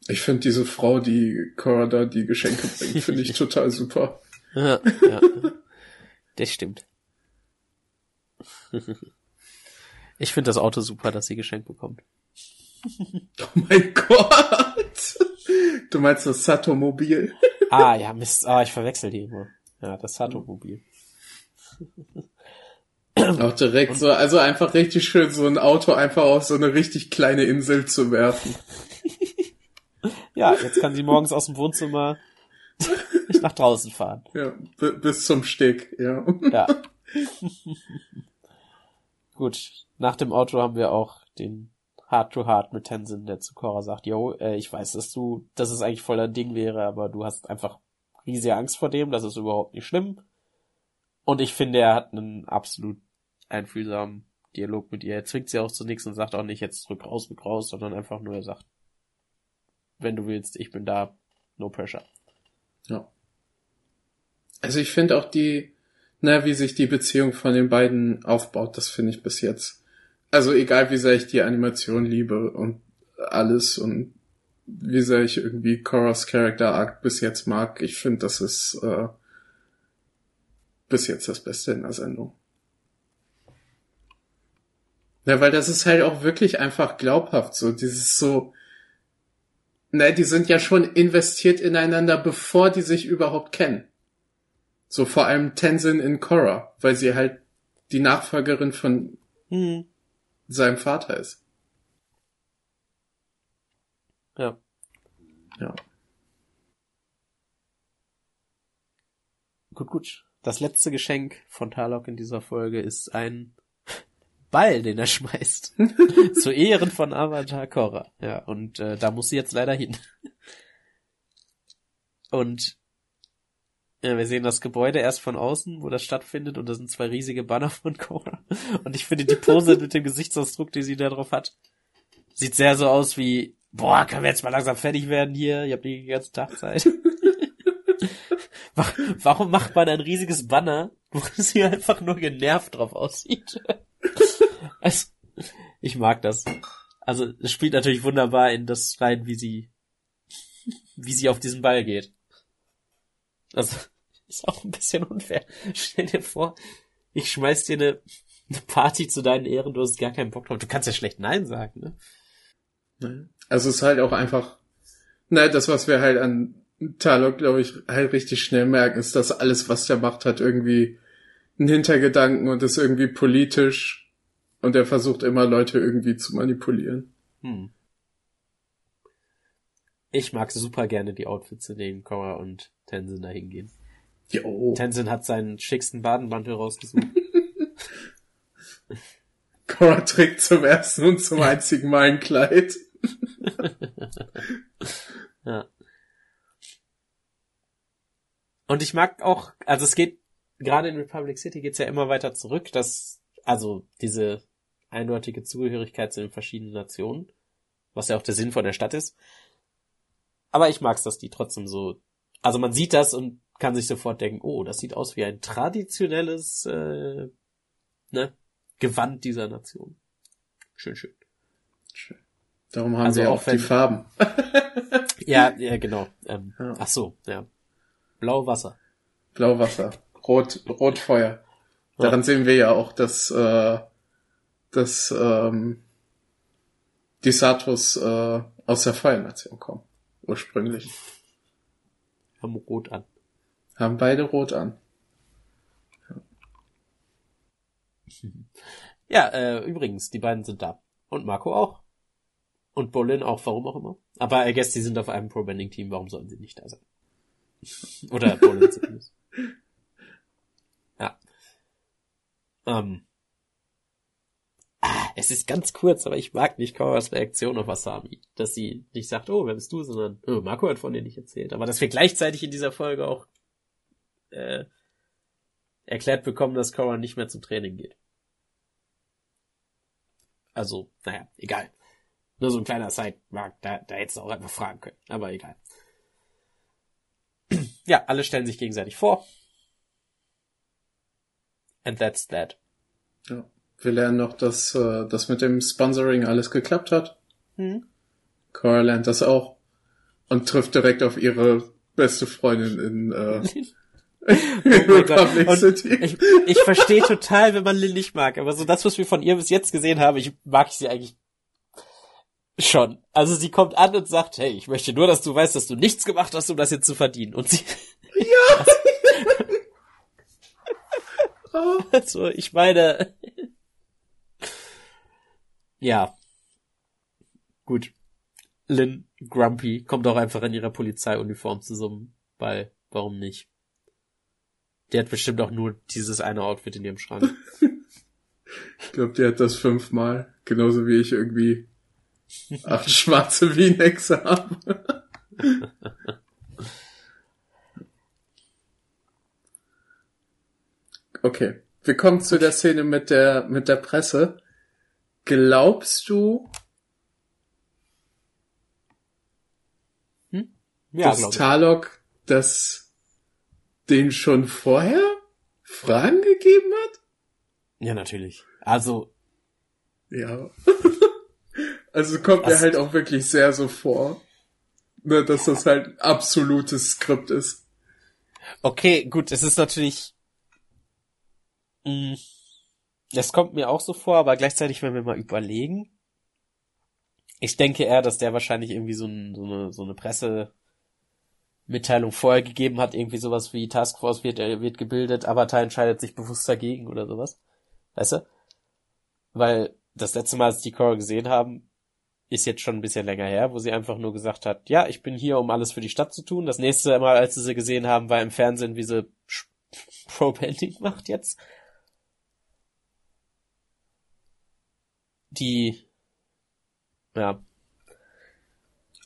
Ich finde diese Frau, die Cora da die Geschenke bringt, finde ich *laughs* total super. Ja, ja. *laughs* Das stimmt. *laughs* Ich finde das Auto super, dass sie geschenkt bekommt. *laughs* Oh mein Gott! Du meinst das Sato-Mobil? *laughs* Ah, ja, Mist. Ah, ich verwechsel die immer. Ja, das Sato-Mobil. Auch direkt so, also einfach richtig schön, so ein Auto einfach auf so eine richtig kleine Insel zu werfen. ja, jetzt kann sie morgens aus dem Wohnzimmer nach draußen fahren. Ja, bis zum Steg, ja. Ja. *laughs* Gut, nach dem Auto haben wir auch den Heart to Heart mit Tenzin, der zu Korra sagt, yo, äh, ich weiß, dass du, dass es eigentlich voller Ding wäre, aber du hast einfach riesige Angst vor dem, das ist überhaupt nicht schlimm. Und ich finde, er hat einen absolut einfühlsamen Dialog mit ihr. Er zwingt sie auch zu nichts und sagt auch nicht, jetzt drück raus, drück raus, sondern einfach nur, er sagt, wenn du willst, ich bin da, no pressure. Ja. Also ich finde auch die, na, wie sich die Beziehung von den beiden aufbaut, das finde ich bis jetzt also egal wie sehr ich die Animation liebe und alles und wie sehr ich irgendwie Korras Character Arc bis jetzt mag. Ich finde, das ist äh, bis jetzt das Beste in der Sendung. Ja, weil das ist halt auch wirklich einfach glaubhaft so. Dieses so, ne, die sind ja schon investiert ineinander, bevor die sich überhaupt kennen. So vor allem Tenzin in Korra, weil sie halt die Nachfolgerin von Hm. seinem Vater ist. Ja. Ja. Gut, gut. Das letzte Geschenk von Tarlok in dieser Folge ist ein Ball, den er *laughs* schmeißt. *laughs* Zu Ehren von Avatar Korra. Ja, und äh, da muss sie jetzt leider hin. Und ja, wir sehen das Gebäude erst von außen, wo das stattfindet, und da sind zwei riesige Banner von Korra. Und ich finde die Pose *laughs* mit dem Gesichtsausdruck, die sie da drauf hat, sieht sehr so aus wie, boah, können wir jetzt mal langsam fertig werden hier? Ich habe die ganze Tag Zeit. *laughs* Wa- Warum macht man ein riesiges Banner, wo *laughs* sie einfach nur genervt drauf aussieht? Also, ich mag das. Also, es spielt natürlich wunderbar in das rein, wie sie, wie sie auf diesen Ball geht. Also, *laughs* ist auch ein bisschen unfair. Stell dir vor, ich schmeiß dir eine, eine Party zu deinen Ehren, du hast gar keinen Bock drauf. Du kannst ja schlecht Nein sagen, ne? Also es ist halt auch einfach, ne, das, was wir halt an Talok, glaube ich, halt richtig schnell merken, ist, dass alles, was der macht, hat irgendwie einen Hintergedanken und ist irgendwie politisch und er versucht immer Leute irgendwie zu manipulieren. Hm. Ich mag super gerne die Outfits, in denen Korra und Tenzin da hingehen. Jo. Tenzin hat seinen schicksten Badenmantel rausgesucht. *laughs* Cora trägt zum ersten und zum einzigen Mal ein Kleid. *laughs* Ja. Und ich mag auch, also es geht, gerade in Republic City geht's ja immer weiter zurück, dass, also diese eindeutige Zugehörigkeit zu den verschiedenen Nationen, was ja auch der Sinn von der Stadt ist. Aber ich mag's, dass die trotzdem so, also man sieht das und kann sich sofort denken, oh, das sieht aus wie ein traditionelles, äh, ne, Gewand dieser Nation. Schön, schön. Darum haben Also wir auch auch die wenn- Farben. *laughs* Ja, ja, genau. Ähm, Ja. Ach so, ja. Blau Wasser. Blauwasser, Rot, Rotfeuer. Daran sehen wir ja auch, dass, äh, dass ähm, die Satos äh, aus der Feuernation kommen. Ursprünglich. Haben rot an. Haben beide rot an. *laughs* Ja, äh, übrigens, die beiden sind da. Und Marco auch. Und Bolin auch, warum auch immer. Aber I guess, die sind auf einem Pro-Bending-Team, warum sollen sie nicht da sein? Oder *laughs* Bolin zumindest. Ja. Ähm. Ah, es ist ganz kurz, aber ich mag nicht Koras Reaktion auf Asami. Dass sie nicht sagt, oh, wer bist du, sondern, oh, Marco hat von dir nicht erzählt. Aber dass wir gleichzeitig in dieser Folge auch äh, erklärt bekommen, dass Cora nicht mehr zum Training geht. Also, naja, egal. Nur so ein kleiner Side, da, da hättest du auch einfach fragen können, aber egal. *clears throat* Ja, alle stellen sich gegenseitig vor. And that's that. Ja. Wir lernen noch, dass äh, das mit dem Sponsoring alles geklappt hat. Hm? Cora lernt das auch. Und trifft direkt auf ihre beste Freundin in, äh, in *laughs* *laughs* Oh City. Ich, ich verstehe total, wenn man Lil nicht mag, aber so das, was wir von ihr bis jetzt gesehen haben, ich mag sie eigentlich schon. Also sie kommt an und sagt, hey, ich möchte nur, dass du weißt, dass du nichts gemacht hast, um das jetzt zu verdienen. Und sie, Oh. *laughs* also ich meine, ja, gut. Lynn Grumpy kommt auch einfach in ihrer Polizeiuniform zusammen, weil, warum nicht? Die hat bestimmt auch nur dieses eine Outfit in ihrem Schrank. *laughs* Ich glaube, die hat das fünfmal. Genauso wie ich irgendwie acht *laughs* schwarze V-Necks habe. *laughs* Okay. Wir kommen zu der Szene mit der, mit der Presse. Glaubst du, Ja, dass. Talok das den schon vorher Fragen gegeben hat? Ja, natürlich. Also, Ja. *laughs* Also kommt mir halt auch wirklich sehr so vor, ne, dass das halt absolutes Skript ist. Okay, gut, es ist natürlich. Mh, mm, das kommt mir auch so vor, aber gleichzeitig, wenn wir mal überlegen, ich denke eher, dass der wahrscheinlich irgendwie so, ein, so eine, so eine Pressemitteilung vorher gegeben hat, irgendwie sowas wie Taskforce wird, äh, wird gebildet, Avatar entscheidet sich bewusst dagegen oder sowas. Weißt du? Weil das letzte Mal, als die Core gesehen haben, ist jetzt schon ein bisschen länger her, wo sie einfach nur gesagt hat, ja, ich bin hier, um alles für die Stadt zu tun. Das nächste Mal, als sie sie gesehen haben, war im Fernsehen, wie sie *laughs* Pro-Painting macht jetzt. Die ja.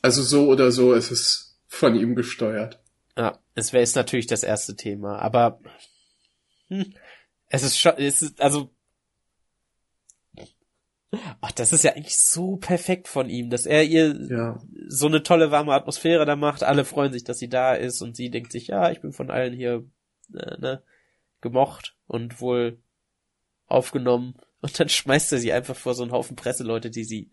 Also so oder so ist es von ihm gesteuert. Ja, es wäre jetzt natürlich das erste Thema, aber hm, es ist schon, es ist, also Ach, das ist ja eigentlich so perfekt von ihm, dass er ihr ja. so eine tolle warme Atmosphäre da macht. Alle freuen sich, dass sie da ist und sie denkt sich, ja, ich bin von allen hier äh, ne, gemocht und wohl aufgenommen. Und dann schmeißt er sie einfach vor so einen Haufen Presseleute, die sie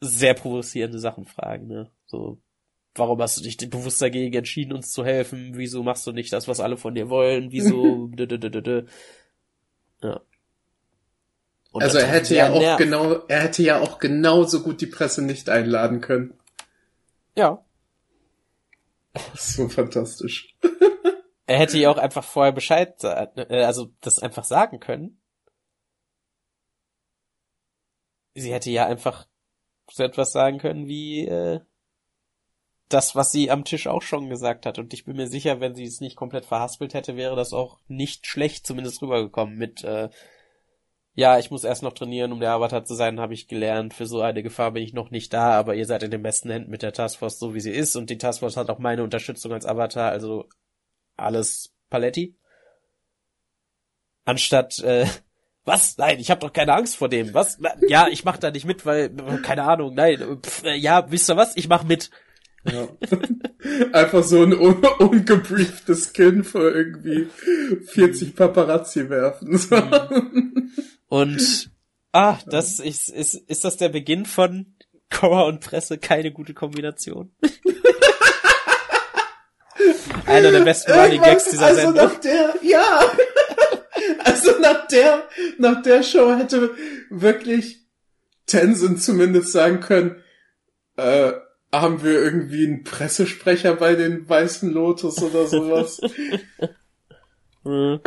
sehr provozierende Sachen fragen, ne? So, warum hast du dich bewusst dagegen entschieden, uns zu helfen? Wieso machst du nicht das, was alle von dir wollen? Wieso? *laughs* ja. Und also er hätte ja auch nervt. genau, er hätte ja auch genauso gut die Presse nicht einladen können. Ja. So fantastisch. *laughs* er hätte ja auch einfach vorher Bescheid, äh, also das einfach sagen können. Sie hätte ja einfach so etwas sagen können wie äh, das, was sie am Tisch auch schon gesagt hat. Und ich bin mir sicher, wenn sie es nicht komplett verhaspelt hätte, wäre das auch nicht schlecht zumindest rübergekommen mit äh, ja, ich muss erst noch trainieren, um der Avatar zu sein, habe ich gelernt. Für so eine Gefahr bin ich noch nicht da, aber ihr seid in den besten Händen mit der Taskforce, so wie sie ist. Und die Taskforce hat auch meine Unterstützung als Avatar, also alles Paletti. Anstatt, äh, *laughs* was? Nein, ich habe doch keine Angst vor dem. Was? Ja, ich mach da nicht mit, weil keine Ahnung. Nein, Pff, äh, ja, wisst ihr was? Ich mach mit. Ja. *laughs* Einfach so ein un ungebrieftes Kind vor irgendwie 40 Paparazzi werfen. So. Mhm. Und ah, das ist, ist ist das der Beginn von Cora und Presse keine gute Kombination? *laughs* Einer der besten Running Gags dieser also Sendung. Nach der, ja. *laughs* Also nach der, nach der Show hätte wirklich Tenzin zumindest sagen können, äh, haben wir irgendwie einen Pressesprecher bei den Weißen Lotus oder sowas? *laughs*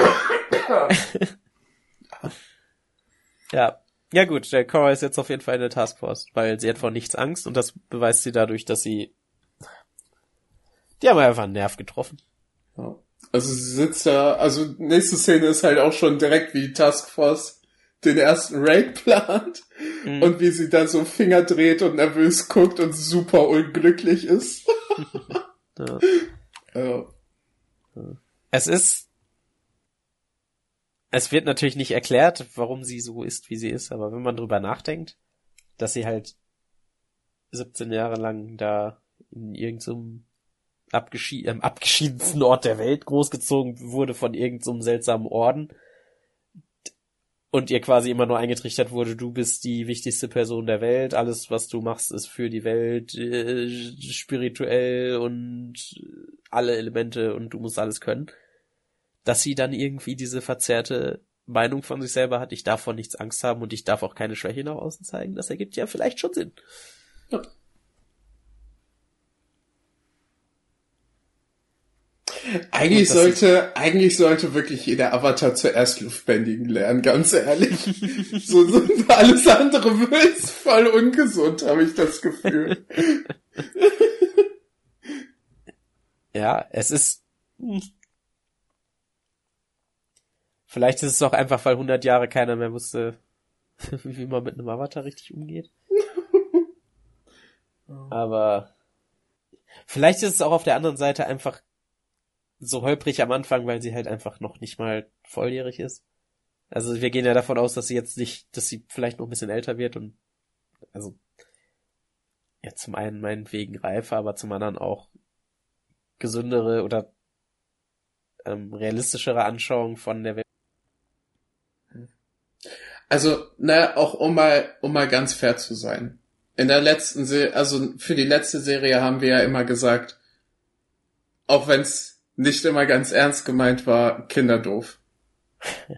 ja. Ja gut, der Cora ist jetzt auf jeden Fall in der Taskforce, weil sie hat vor nichts Angst und das beweist sie dadurch, dass sie die haben einfach einen Nerv getroffen. Ja. Also sie sitzt da, also nächste Szene ist halt auch schon direkt wie Taskforce den ersten Raid plant mhm. und wie sie dann so Finger dreht und nervös guckt und super unglücklich ist. *laughs* ja. ja. Es ist, es wird natürlich nicht erklärt, warum sie so ist, wie sie ist, aber wenn man drüber nachdenkt, dass sie halt 17 Jahre lang da in irgendeinem abgeschied ähm, abgeschiedensten Ort der Welt großgezogen wurde von irgendeinem so seltsamen Orden und ihr quasi immer nur eingetrichtert wurde, du bist die wichtigste Person der Welt, alles was du machst ist für die Welt äh, spirituell und alle Elemente und du musst alles können, dass sie dann irgendwie diese verzerrte Meinung von sich selber hat, ich darf vor nichts Angst haben und ich darf auch keine Schwäche nach außen zeigen, das ergibt ja vielleicht schon Sinn. Ja. Eigentlich sollte, eigentlich sollte wirklich jeder Avatar zuerst Luftbändigen lernen, ganz ehrlich. so, so alles andere ist voll ungesund, habe ich das Gefühl. ja, es ist, vielleicht ist es auch einfach, weil 100 Jahre keiner mehr wusste, *laughs* wie man mit einem Avatar richtig umgeht. *laughs* Aber vielleicht ist es auch auf der anderen Seite einfach so holprig am Anfang, weil sie halt einfach noch nicht mal volljährig ist. Also wir gehen ja davon aus, dass sie jetzt nicht, dass sie vielleicht noch ein bisschen älter wird und also ja zum einen meinetwegen reifer, aber zum anderen auch gesündere oder ähm, realistischere Anschauung von der Welt. Also, na, auch um mal, um mal ganz fair zu sein. in der letzten Serie, also für die letzte Serie haben wir ja immer gesagt, auch wenn es nicht immer ganz ernst gemeint war, Kinder doof. *laughs*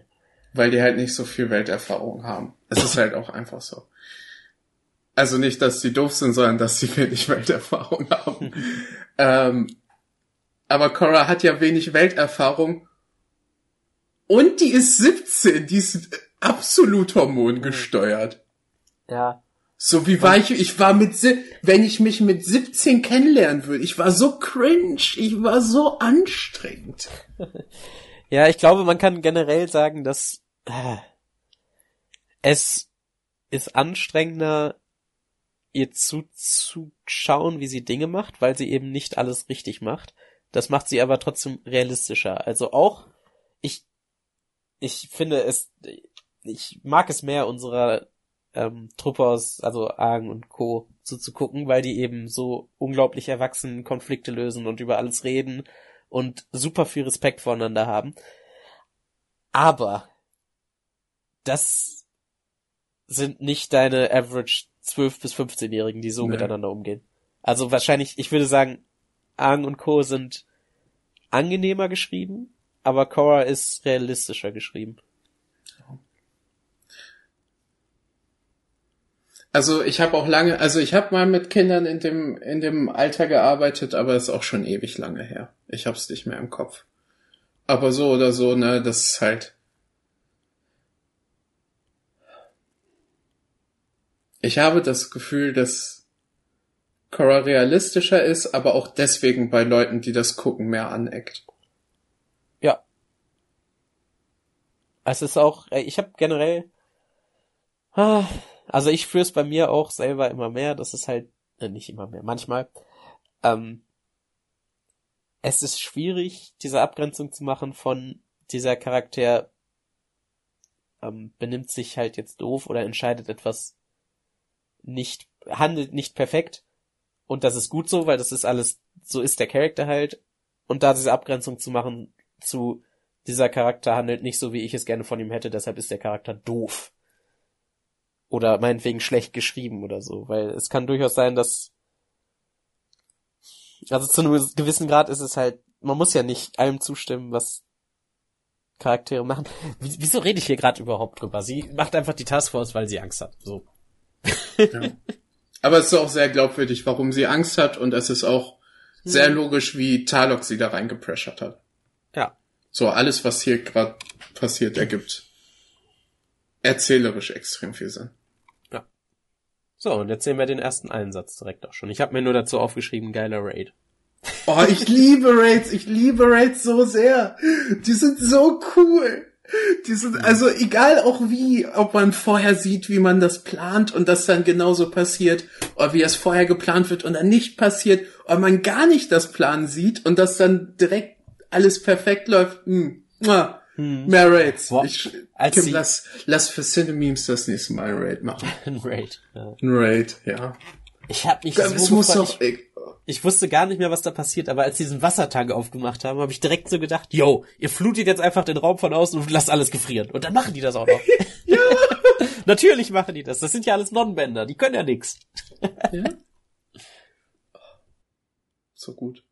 Weil die halt nicht so viel Welterfahrung haben. Es ist halt auch einfach so. Also nicht, dass sie doof sind, sondern dass sie wenig Welterfahrung haben. *laughs* ähm, aber Cora hat ja wenig Welterfahrung. Und die ist 17, die ist absolut hormongesteuert. Ja. So wie war ich, ich war mit, wenn ich mich mit 17 kennenlernen würde, ich war so cringe, ich war so anstrengend. *laughs* ja, ich glaube, man kann generell sagen, dass äh, es ist anstrengender, ihr zuzuschauen, wie sie Dinge macht, weil sie eben nicht alles richtig macht. Das macht sie aber trotzdem realistischer. Also auch, ich, ich finde es, ich mag es mehr, unserer ähm, Truppe aus, also Argen und Co. zuzugucken, weil die eben so unglaublich erwachsen Konflikte lösen und über alles reden und super viel Respekt voneinander haben. Aber das sind nicht deine Average 12 bis 15-Jährigen, die so nee. miteinander umgehen. Also wahrscheinlich, ich würde sagen, Aang und Co. sind angenehmer geschrieben, aber Korra ist realistischer geschrieben. Also ich habe auch lange, also ich habe mal mit Kindern in dem in dem Alter gearbeitet, aber ist auch schon ewig lange her. Ich hab's nicht mehr im Kopf. Aber so oder so, ne, das ist halt Ich habe das Gefühl, dass Cora realistischer ist, aber auch deswegen bei Leuten, die das gucken, mehr aneckt. Ja. Es ist auch, ich habe generell, ah, also ich führe es bei mir auch selber immer mehr, das ist halt, äh, nicht immer mehr, manchmal, ähm, es ist schwierig, diese Abgrenzung zu machen von dieser Charakter ähm, benimmt sich halt jetzt doof oder entscheidet etwas nicht, handelt nicht perfekt. Und das ist gut so, weil das ist alles, so ist der Charakter halt. Und da diese Abgrenzung zu machen zu, dieser Charakter handelt nicht so, wie ich es gerne von ihm hätte, deshalb ist der Charakter doof. Oder meinetwegen schlecht geschrieben oder so, weil es kann durchaus sein, dass, also zu einem gewissen Grad ist es halt, man muss ja nicht allem zustimmen, was Charaktere machen. Wieso rede ich hier gerade überhaupt drüber? Sie macht einfach die Taskforce, weil sie Angst hat. So. Ja. Aber es ist auch sehr glaubwürdig, warum sie Angst hat und es ist auch sehr mhm. logisch, wie Talok sie da reingepressert hat. Ja. So, alles, was hier gerade passiert, ergibt erzählerisch extrem viel Sinn. So, und jetzt sehen wir den ersten Einsatz direkt auch schon. Ich habe mir nur dazu aufgeschrieben, geiler Raid. Oh, ich *laughs* liebe Raids, ich liebe Raids so sehr. Die sind so cool. Die sind, also egal auch wie, ob man vorher sieht, wie man das plant und das dann genauso passiert, oder wie es vorher geplant wird und dann nicht passiert, oder man gar nicht das Plan sieht und das dann direkt alles perfekt läuft. Hm. Hm. Mehr Raids. Boah, ich, Kim, lass, lass für Cinememes das nächste Mal ein Raid machen. *laughs* ein Raid. Ja. Ein Raid, ja. Ich hab mich das so muss doch, ich, ich wusste gar nicht mehr, was da passiert, aber als sie diesen Wassertank aufgemacht haben, habe ich direkt so gedacht, yo, ihr flutet jetzt einfach den Raum von außen und lasst alles gefrieren. Und dann machen die das auch noch. *laughs* ja. *laughs* Natürlich machen die das. Das sind ja alles Nonnenbänder, die können ja nix. ja. So gut.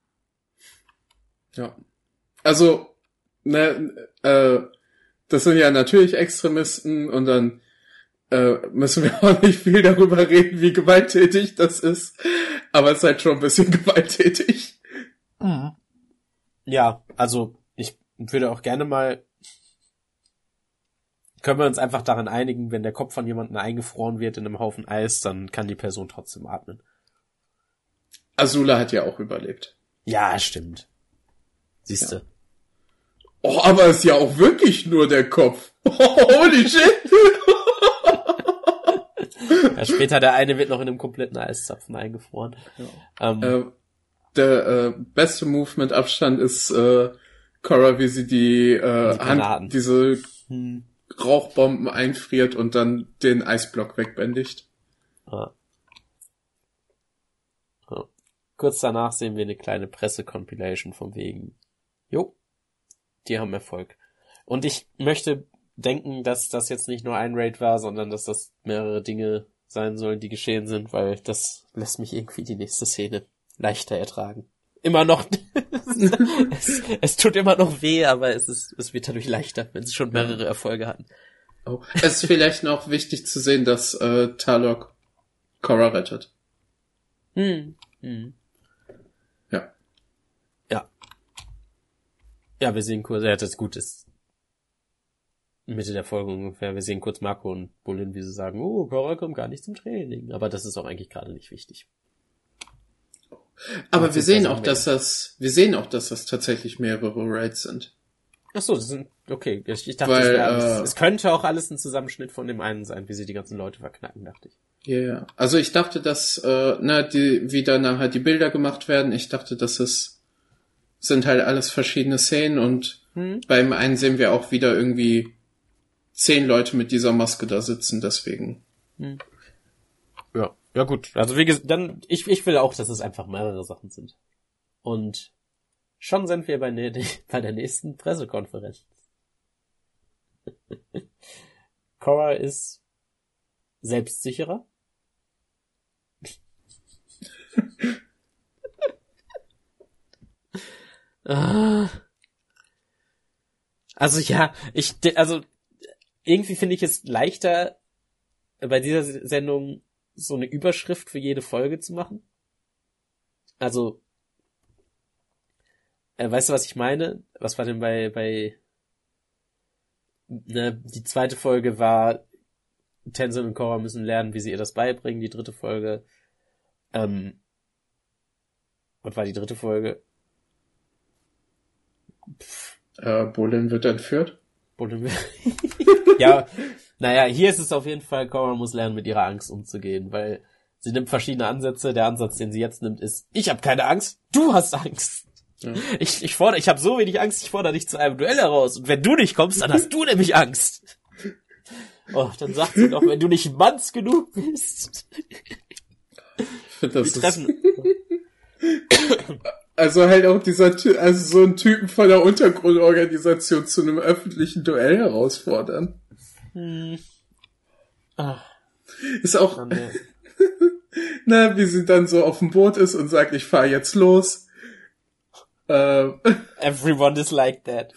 Ja. Also, ne, äh, das sind ja natürlich Extremisten und dann äh, müssen wir *laughs* auch nicht viel darüber reden, wie gewalttätig das ist. Aber es ist halt schon ein bisschen *laughs* gewalttätig. Mhm. Ja, also ich würde auch gerne mal. Können wir uns einfach daran einigen, wenn der Kopf von jemandem eingefroren wird in einem Haufen Eis, dann kann die Person trotzdem atmen. Azula hat ja auch überlebt. Ja, stimmt. Siehste. Ja. Oh, aber es ist ja auch wirklich nur der Kopf. *laughs* holy shit. Ja, später der eine wird noch in einem kompletten Eiszapfen eingefroren. Ja. Ähm, äh, der äh, beste Move mit Abstand ist äh, Cora, wie sie die, äh, die Hand, diese hm. Rauchbomben einfriert und dann den Eisblock wegbändigt. Ja. Kurz danach sehen wir eine kleine Presse-Compilation von wegen, jo, die haben Erfolg. Und ich möchte denken, dass das jetzt nicht nur ein Raid war, sondern dass das mehrere Dinge sein sollen, die geschehen sind, weil das lässt mich irgendwie die nächste Szene leichter ertragen. Immer noch, *laughs* es, es tut immer noch weh, aber es ist, es wird dadurch leichter, wenn sie schon mehrere Erfolge hatten. Oh. Es ist vielleicht noch wichtig zu sehen, dass äh, Talok Korra rettet. Hm. hm. Ja. Ja. Ja, wir sehen kurz, ja, das ist gut, ist Mitte der Folge ungefähr. Wir sehen kurz Marco und Bullen, wie sie sagen, oh, Korra kommt gar nicht zum Training. Aber das ist auch eigentlich gerade nicht wichtig. Aber wir sehen auch, dass das, wir sehen auch, dass das tatsächlich mehrere Raids sind. Ach so, das sind, okay. Ich, ich dachte, Weil, es, wär, äh, es könnte auch alles ein Zusammenschnitt von dem einen sein, wie sie die ganzen Leute verknacken, dachte ich. Ja, yeah. also ich dachte, dass, äh, na, die, wie dann halt die Bilder gemacht werden, ich dachte, dass es sind halt alles verschiedene Szenen und Hm? beim einen sehen wir auch wieder irgendwie zehn Leute mit dieser Maske da sitzen, deswegen. Ja, ja gut. Also wie gesagt, dann ich ich will auch, dass es einfach mehrere Sachen sind. Und schon sind wir bei, ne, *laughs* bei der nächsten Pressekonferenz. *laughs* Cora ist selbstsicherer. *laughs* Ah. Also ja, ich also irgendwie finde ich es leichter bei dieser Sendung so eine Überschrift für jede Folge zu machen. Also, äh, weißt du, was ich meine? Was war denn bei, bei, ne, die zweite Folge war, Tenzin und Korra müssen lernen, wie sie ihr das beibringen, die dritte Folge, ähm, was war die dritte Folge? Äh, Bolin wird entführt. Bullen- *laughs* ja, naja, hier ist es auf jeden Fall, Cora muss lernen, mit ihrer Angst umzugehen, weil sie nimmt verschiedene Ansätze. Der Ansatz, den sie jetzt nimmt, ist, ich habe keine Angst, du hast Angst. Ja. Ich, ich fordere, ich habe so wenig Angst, ich fordere dich zu einem Duell heraus. Und wenn du nicht kommst, dann hast du nämlich Angst. Oh, dann sagt sie doch, wenn du nicht manns genug bist. Das Wir treffen. *laughs* also halt auch dieser, Ty also so ein Typen von der Untergrundorganisation zu einem öffentlichen Duell herausfordern. Hm. Ah, Ist auch, dann, äh, *laughs* na, wie sie dann so auf dem Boot ist und sagt, ich fahr jetzt los. Äh, *laughs* everyone is like that.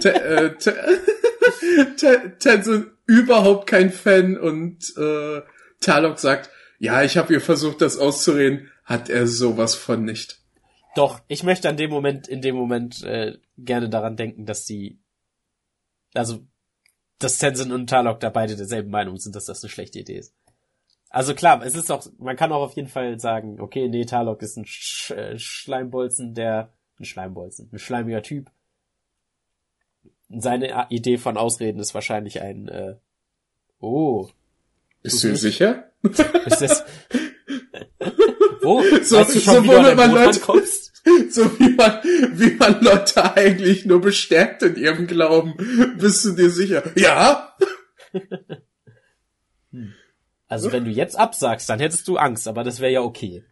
Te- äh, Te- *laughs* Te- Tenzin überhaupt kein Fan und äh, Talok sagt, ja, ich habe ihr versucht, das auszureden, hat er sowas von nicht. Doch, ich möchte an dem Moment, in dem Moment äh, gerne daran denken, dass sie, also, dass Tenzin und Talok da beide derselben Meinung sind, dass das eine schlechte Idee ist. Also klar, es ist auch, man kann auch auf jeden Fall sagen, okay, nee, Talok ist ein Sch äh, Schleimbolzen, der, ein Schleimbolzen, ein schleimiger Typ. Seine Idee von Ausreden ist wahrscheinlich ein, äh, oh, Bist Du sicher? ist das, *laughs* wo? *laughs* So- weißt du schon, so wie du an womit dein man Leute- rankommst? *laughs* So wie man, wie man Leute eigentlich nur bestärkt in ihrem Glauben. Bist du dir sicher? Ja? *laughs* Also wenn du jetzt absagst, dann hättest du Angst, aber das wäre ja okay.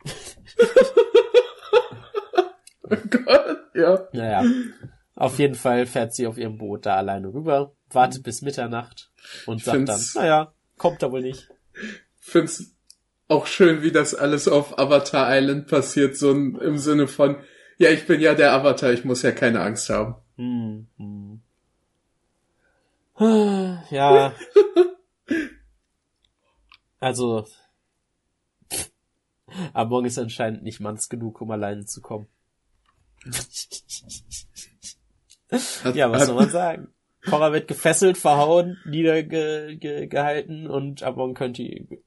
Oh Gott, ja. Naja, auf jeden Fall fährt sie auf ihrem Boot da alleine rüber, wartet bis Mitternacht und sagt dann, naja, kommt da wohl nicht. Find's auch schön, wie das alles auf Avatar Island passiert, so im Sinne von, ja, ich bin ja der Avatar, ich muss ja keine Angst haben. Hm, hm. Ja. *laughs* Also, Among ist anscheinend nicht manns genug, um alleine zu kommen. Hat, Ja, was hat, soll man sagen? Korra wird gefesselt, verhauen, niedergehalten und Amon könnte,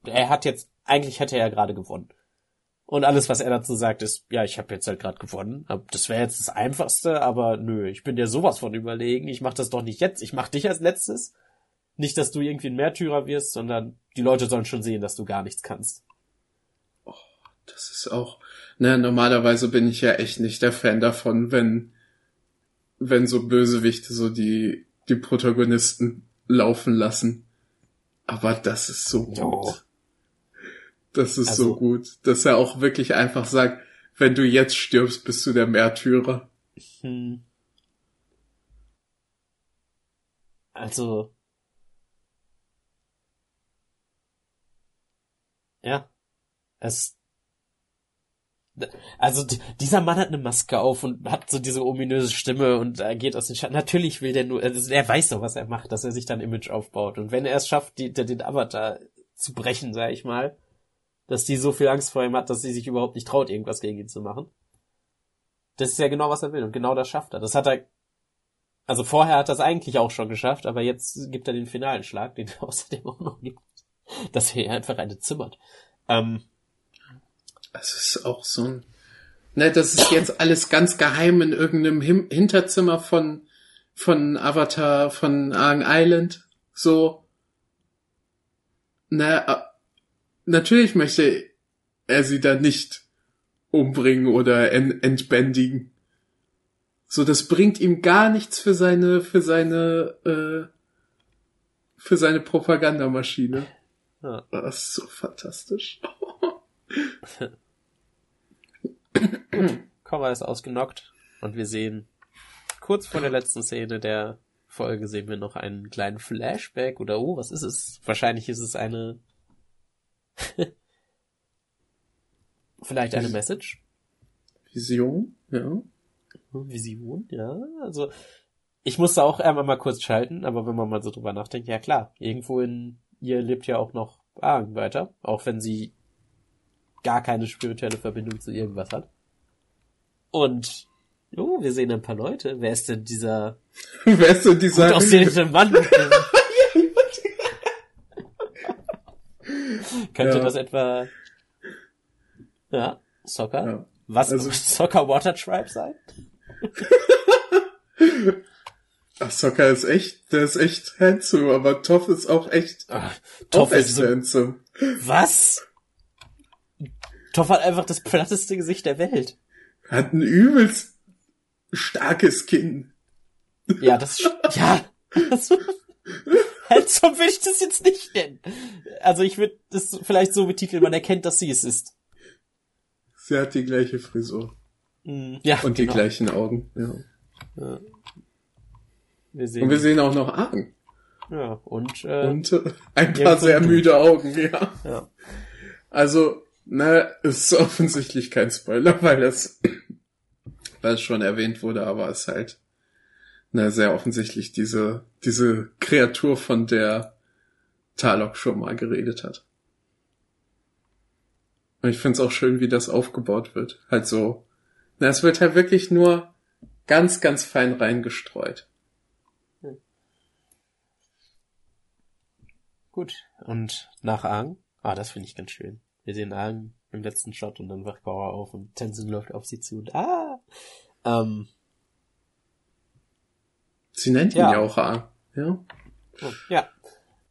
er hat jetzt, eigentlich hätte er ja gerade gewonnen. Und alles, was er dazu sagt, ist, ja, ich habe jetzt halt gerade gewonnen. Das wäre jetzt das Einfachste, aber nö, ich bin dir sowas von überlegen. Ich mach das doch nicht jetzt. Ich mach dich als letztes. Nicht, dass du irgendwie ein Märtyrer wirst, sondern die Leute sollen schon sehen, dass du gar nichts kannst. Das ist auch, ne, normalerweise bin ich ja echt nicht der Fan davon, wenn, wenn so Bösewichte so die, die Protagonisten laufen lassen. Aber das ist so gut. Jo. Das ist Also- so gut, dass er auch wirklich einfach sagt, wenn du jetzt stirbst, bist du der Märtyrer. Hm. Also. Ja. Es, also dieser Mann hat eine Maske auf und hat so diese ominöse Stimme und er geht aus den Schatten. Natürlich will der nur, also er weiß doch, was er macht, dass er sich dann Image aufbaut. Und wenn er es schafft, die, den Avatar zu brechen, sag ich mal, dass die so viel Angst vor ihm hat, dass sie sich überhaupt nicht traut, irgendwas gegen ihn zu machen. Das ist ja genau, was er will und genau das schafft er. Das hat er, also vorher hat er es eigentlich auch schon geschafft, aber jetzt gibt er den finalen Schlag, den er *laughs* außerdem auch noch gibt, dass er einfach eine zimmert. Ähm, es ist auch so ein, ne, das ist jetzt alles ganz geheim in irgendeinem Him Hinterzimmer von, von Avatar, von Aang Island, so. Na, natürlich möchte er sie da nicht umbringen oder entbändigen. So, das bringt ihm gar nichts für seine, für seine, äh, für seine Propagandamaschine. Ja. Das ist so fantastisch. *laughs* Korra ist ausgenockt und wir sehen kurz vor der letzten Szene der Folge sehen wir noch einen kleinen Flashback oder oh, was ist es? Wahrscheinlich ist es eine *laughs* vielleicht eine Message. Vision, ja. Vision, ja. Also ich musste auch einmal mal kurz schalten, aber wenn man mal so drüber nachdenkt, ja klar, irgendwo in ihr lebt ja auch noch Aang weiter, auch wenn sie gar keine spirituelle Verbindung zu irgendwas hat. Und oh, wir sehen ein paar Leute. Wer ist denn dieser? *laughs* Wer ist denn dieser? Gut aussehende Mann. *laughs* Könnte ja. das etwa? Ja, Soccer. Ja. Was also, *laughs* Soccer Water Tribe sein? *laughs* Ach, Soccer ist echt, der ist echt handsome, aber Toff ist auch echt, Ach, Toff ist so, handsome. Was? Toff hat einfach das platteste Gesicht der Welt. Hat ein übelst starkes Kinn. Ja, das, *laughs* ja. Also, halt *laughs* so will ich das jetzt nicht nennen. Also ich würde das vielleicht so betiteln, man erkennt, dass sie es ist. Sie hat die gleiche Frisur. Mm, ja. Und die genau. gleichen Augen, ja. ja. Wir sehen, und wir sehen auch noch Argen. Ja, und, äh, und äh, ein paar sehr müde Augen, ja. ja. Also, na, ist offensichtlich kein Spoiler, weil das, weil es schon erwähnt wurde, aber es halt, na, sehr offensichtlich diese, diese Kreatur, von der Talok schon mal geredet hat. Und ich find's auch schön, wie das aufgebaut wird. Halt so, na, es wird halt wirklich nur ganz, ganz fein reingestreut. Hm. Gut. Und nach Aang? Ah, das finde ich ganz schön. Wir sehen Aang im letzten Shot und dann wacht Bauer auf und Tenzin läuft auf sie zu und ah! Ähm, sie nennt ihn ja, ja auch Aang, ja? Ja.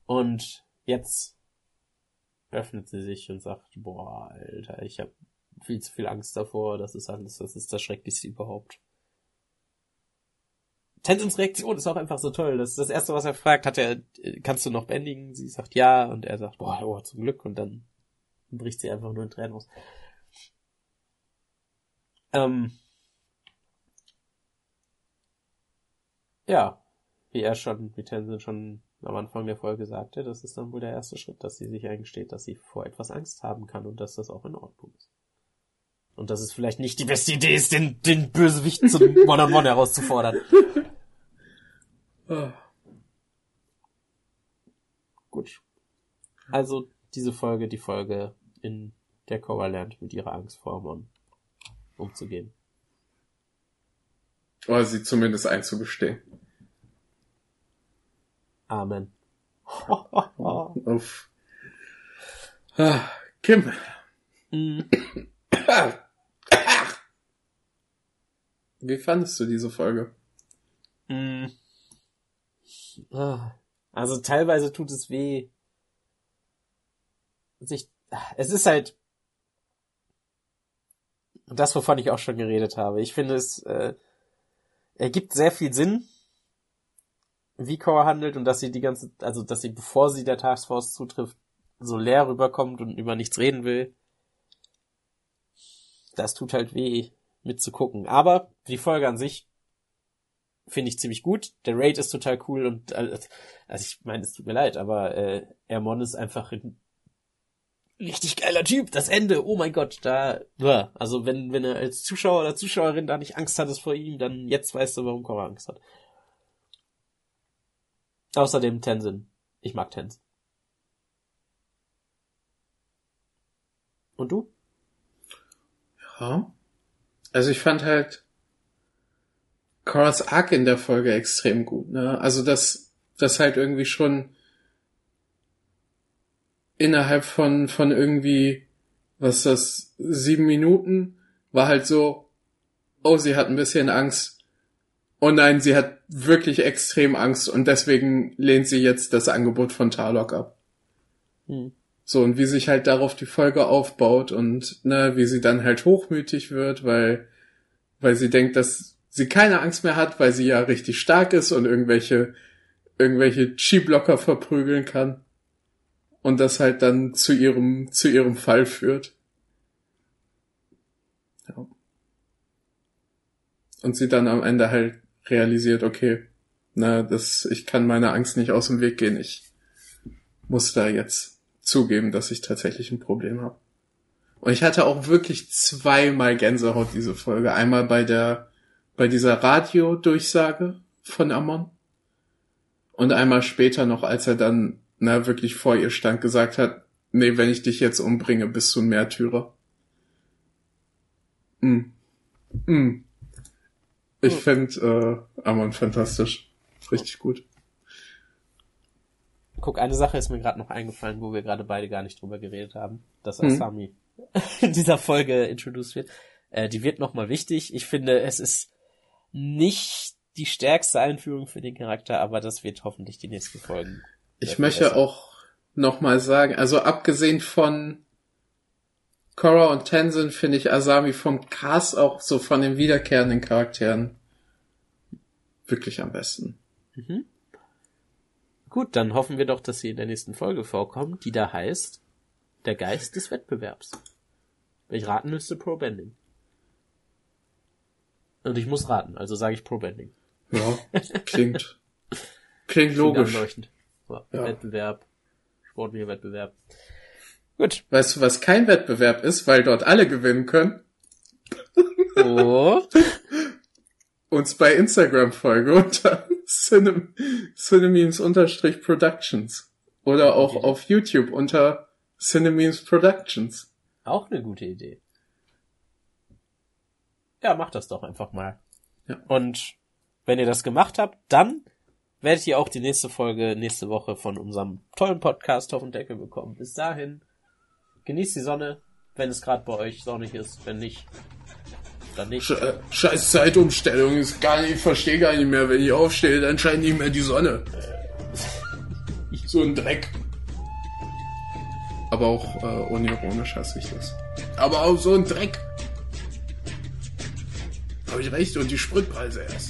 Und jetzt öffnet sie sich und sagt, boah, Alter, ich habe viel zu viel Angst davor, das ist alles, das ist das Schrecklichste überhaupt. Tenzins Reaktion ist auch einfach so toll. Das ist das erste, was er fragt, hat er, kannst du noch bändigen? Sie sagt ja und er sagt, boah, oh, zum Glück und dann bricht sie einfach nur in Tränen aus. Ähm, ja, wie er schon, wie Tenzin schon am Anfang der Folge sagte, das ist dann wohl der erste Schritt, dass sie sich eingesteht, dass sie vor etwas Angst haben kann und dass das auch in Ordnung ist. Und dass es vielleicht nicht die beste Idee ist, den, den Bösewicht zum *laughs* One-on-One -on -One herauszufordern. Gut. Also diese Folge, die Folge in der Cora lernt, mit ihrer Angst vor Amon umzugehen. Oder sie zumindest einzugestehen. Amen. Uff. Ah, Kim. Mm. Wie fandest du diese Folge? Mm. Also teilweise tut es weh, sich es ist halt das, wovon ich auch schon geredet habe. Ich finde es äh, ergibt sehr viel Sinn, wie Core handelt und dass sie die ganze, also dass sie bevor sie der Taskforce zutrifft, so leer rüberkommt und über nichts reden will. Das tut halt weh mitzugucken. Aber die Folge an sich finde ich ziemlich gut. Der Raid ist total cool und also ich meine, es tut mir leid, aber äh, Ermon ist einfach richtig geiler Typ, das Ende, oh mein Gott, da, also wenn, wenn er als Zuschauer oder Zuschauerin da nicht Angst hattest vor ihm, dann jetzt weißt du, warum Korra Angst hat. Außerdem Tenzin. Ich mag Tenzin. Und du? Ja. Also ich fand halt Korras Arc in der Folge extrem gut, ne? Also das, das halt irgendwie schon innerhalb von, von irgendwie, was ist das, sieben Minuten, war halt so, oh, sie hat ein bisschen Angst. Oh nein, sie hat wirklich extrem Angst und deswegen lehnt sie jetzt das Angebot von Tarlok ab. Hm. So, und wie sich halt darauf die Folge aufbaut und, ne, wie sie dann halt hochmütig wird, weil, weil sie denkt, dass sie keine Angst mehr hat, weil sie ja richtig stark ist und irgendwelche, irgendwelche Chi-Blocker verprügeln kann und das halt dann zu ihrem, zu ihrem Fall führt. Ja. Und sie dann am Ende halt realisiert, okay, na, das, ich kann meiner Angst nicht aus dem Weg gehen, ich muss da jetzt zugeben, dass ich tatsächlich ein Problem habe. Und ich hatte auch wirklich zweimal Gänsehaut diese Folge. Einmal bei der, bei dieser Radiodurchsage von Amon. Und einmal später noch, als er dann na, wirklich vor ihr stand, gesagt hat, nee, wenn ich dich jetzt umbringe, bist du ein Märtyrer. Mm. Mm. Ich hm. finde äh, Amon fantastisch. Richtig gut. Guck, eine Sache ist mir gerade noch eingefallen, wo wir gerade beide gar nicht drüber geredet haben, dass hm. Asami hm. *laughs* in dieser Folge introduced wird. Äh, die wird nochmal wichtig. Ich finde, es ist nicht die stärkste Einführung für den Charakter, aber das wird hoffentlich die nächsten Folgen ich möchte besser. auch nochmal sagen, also abgesehen von Korra und Tenzin finde ich Asami vom Cast auch so von den wiederkehrenden Charakteren wirklich am besten. Mhm. Gut, dann hoffen wir doch, dass sie in der nächsten Folge vorkommt, die da heißt Der Geist des Wettbewerbs. Wenn ich raten müsste, Pro Bending. Und ich muss raten, also sage ich Pro Bending. Ja, klingt, klingt logisch. Ja. Wettbewerb. Sportlicher Wettbewerb. Gut. Weißt du, was kein Wettbewerb ist, weil dort alle gewinnen können? Oh. *laughs* Uns bei Instagram folge unter Cinem Cinememes-Productions. Oder auch okay. auf YouTube unter Cinememes Productions. Auch eine gute Idee. Ja, macht das doch einfach mal. Ja. Und wenn ihr das gemacht habt, dann werdet ihr auch die nächste Folge nächste Woche von unserem tollen Podcast auf den Deckel bekommen. Bis dahin, genießt die Sonne, wenn es gerade bei euch sonnig ist. Wenn nicht, dann nicht. Äh, scheiß Zeitumstellung, ist gar nicht, ich verstehe gar nicht mehr. Wenn ich aufstehe, dann scheint nicht mehr die Sonne. so ein Dreck. Aber auch äh, unironisch hasse ich das. Aber auch so ein Dreck. Habe ich recht, und die Spritpreise erst.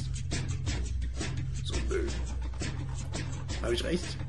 Habe ich recht?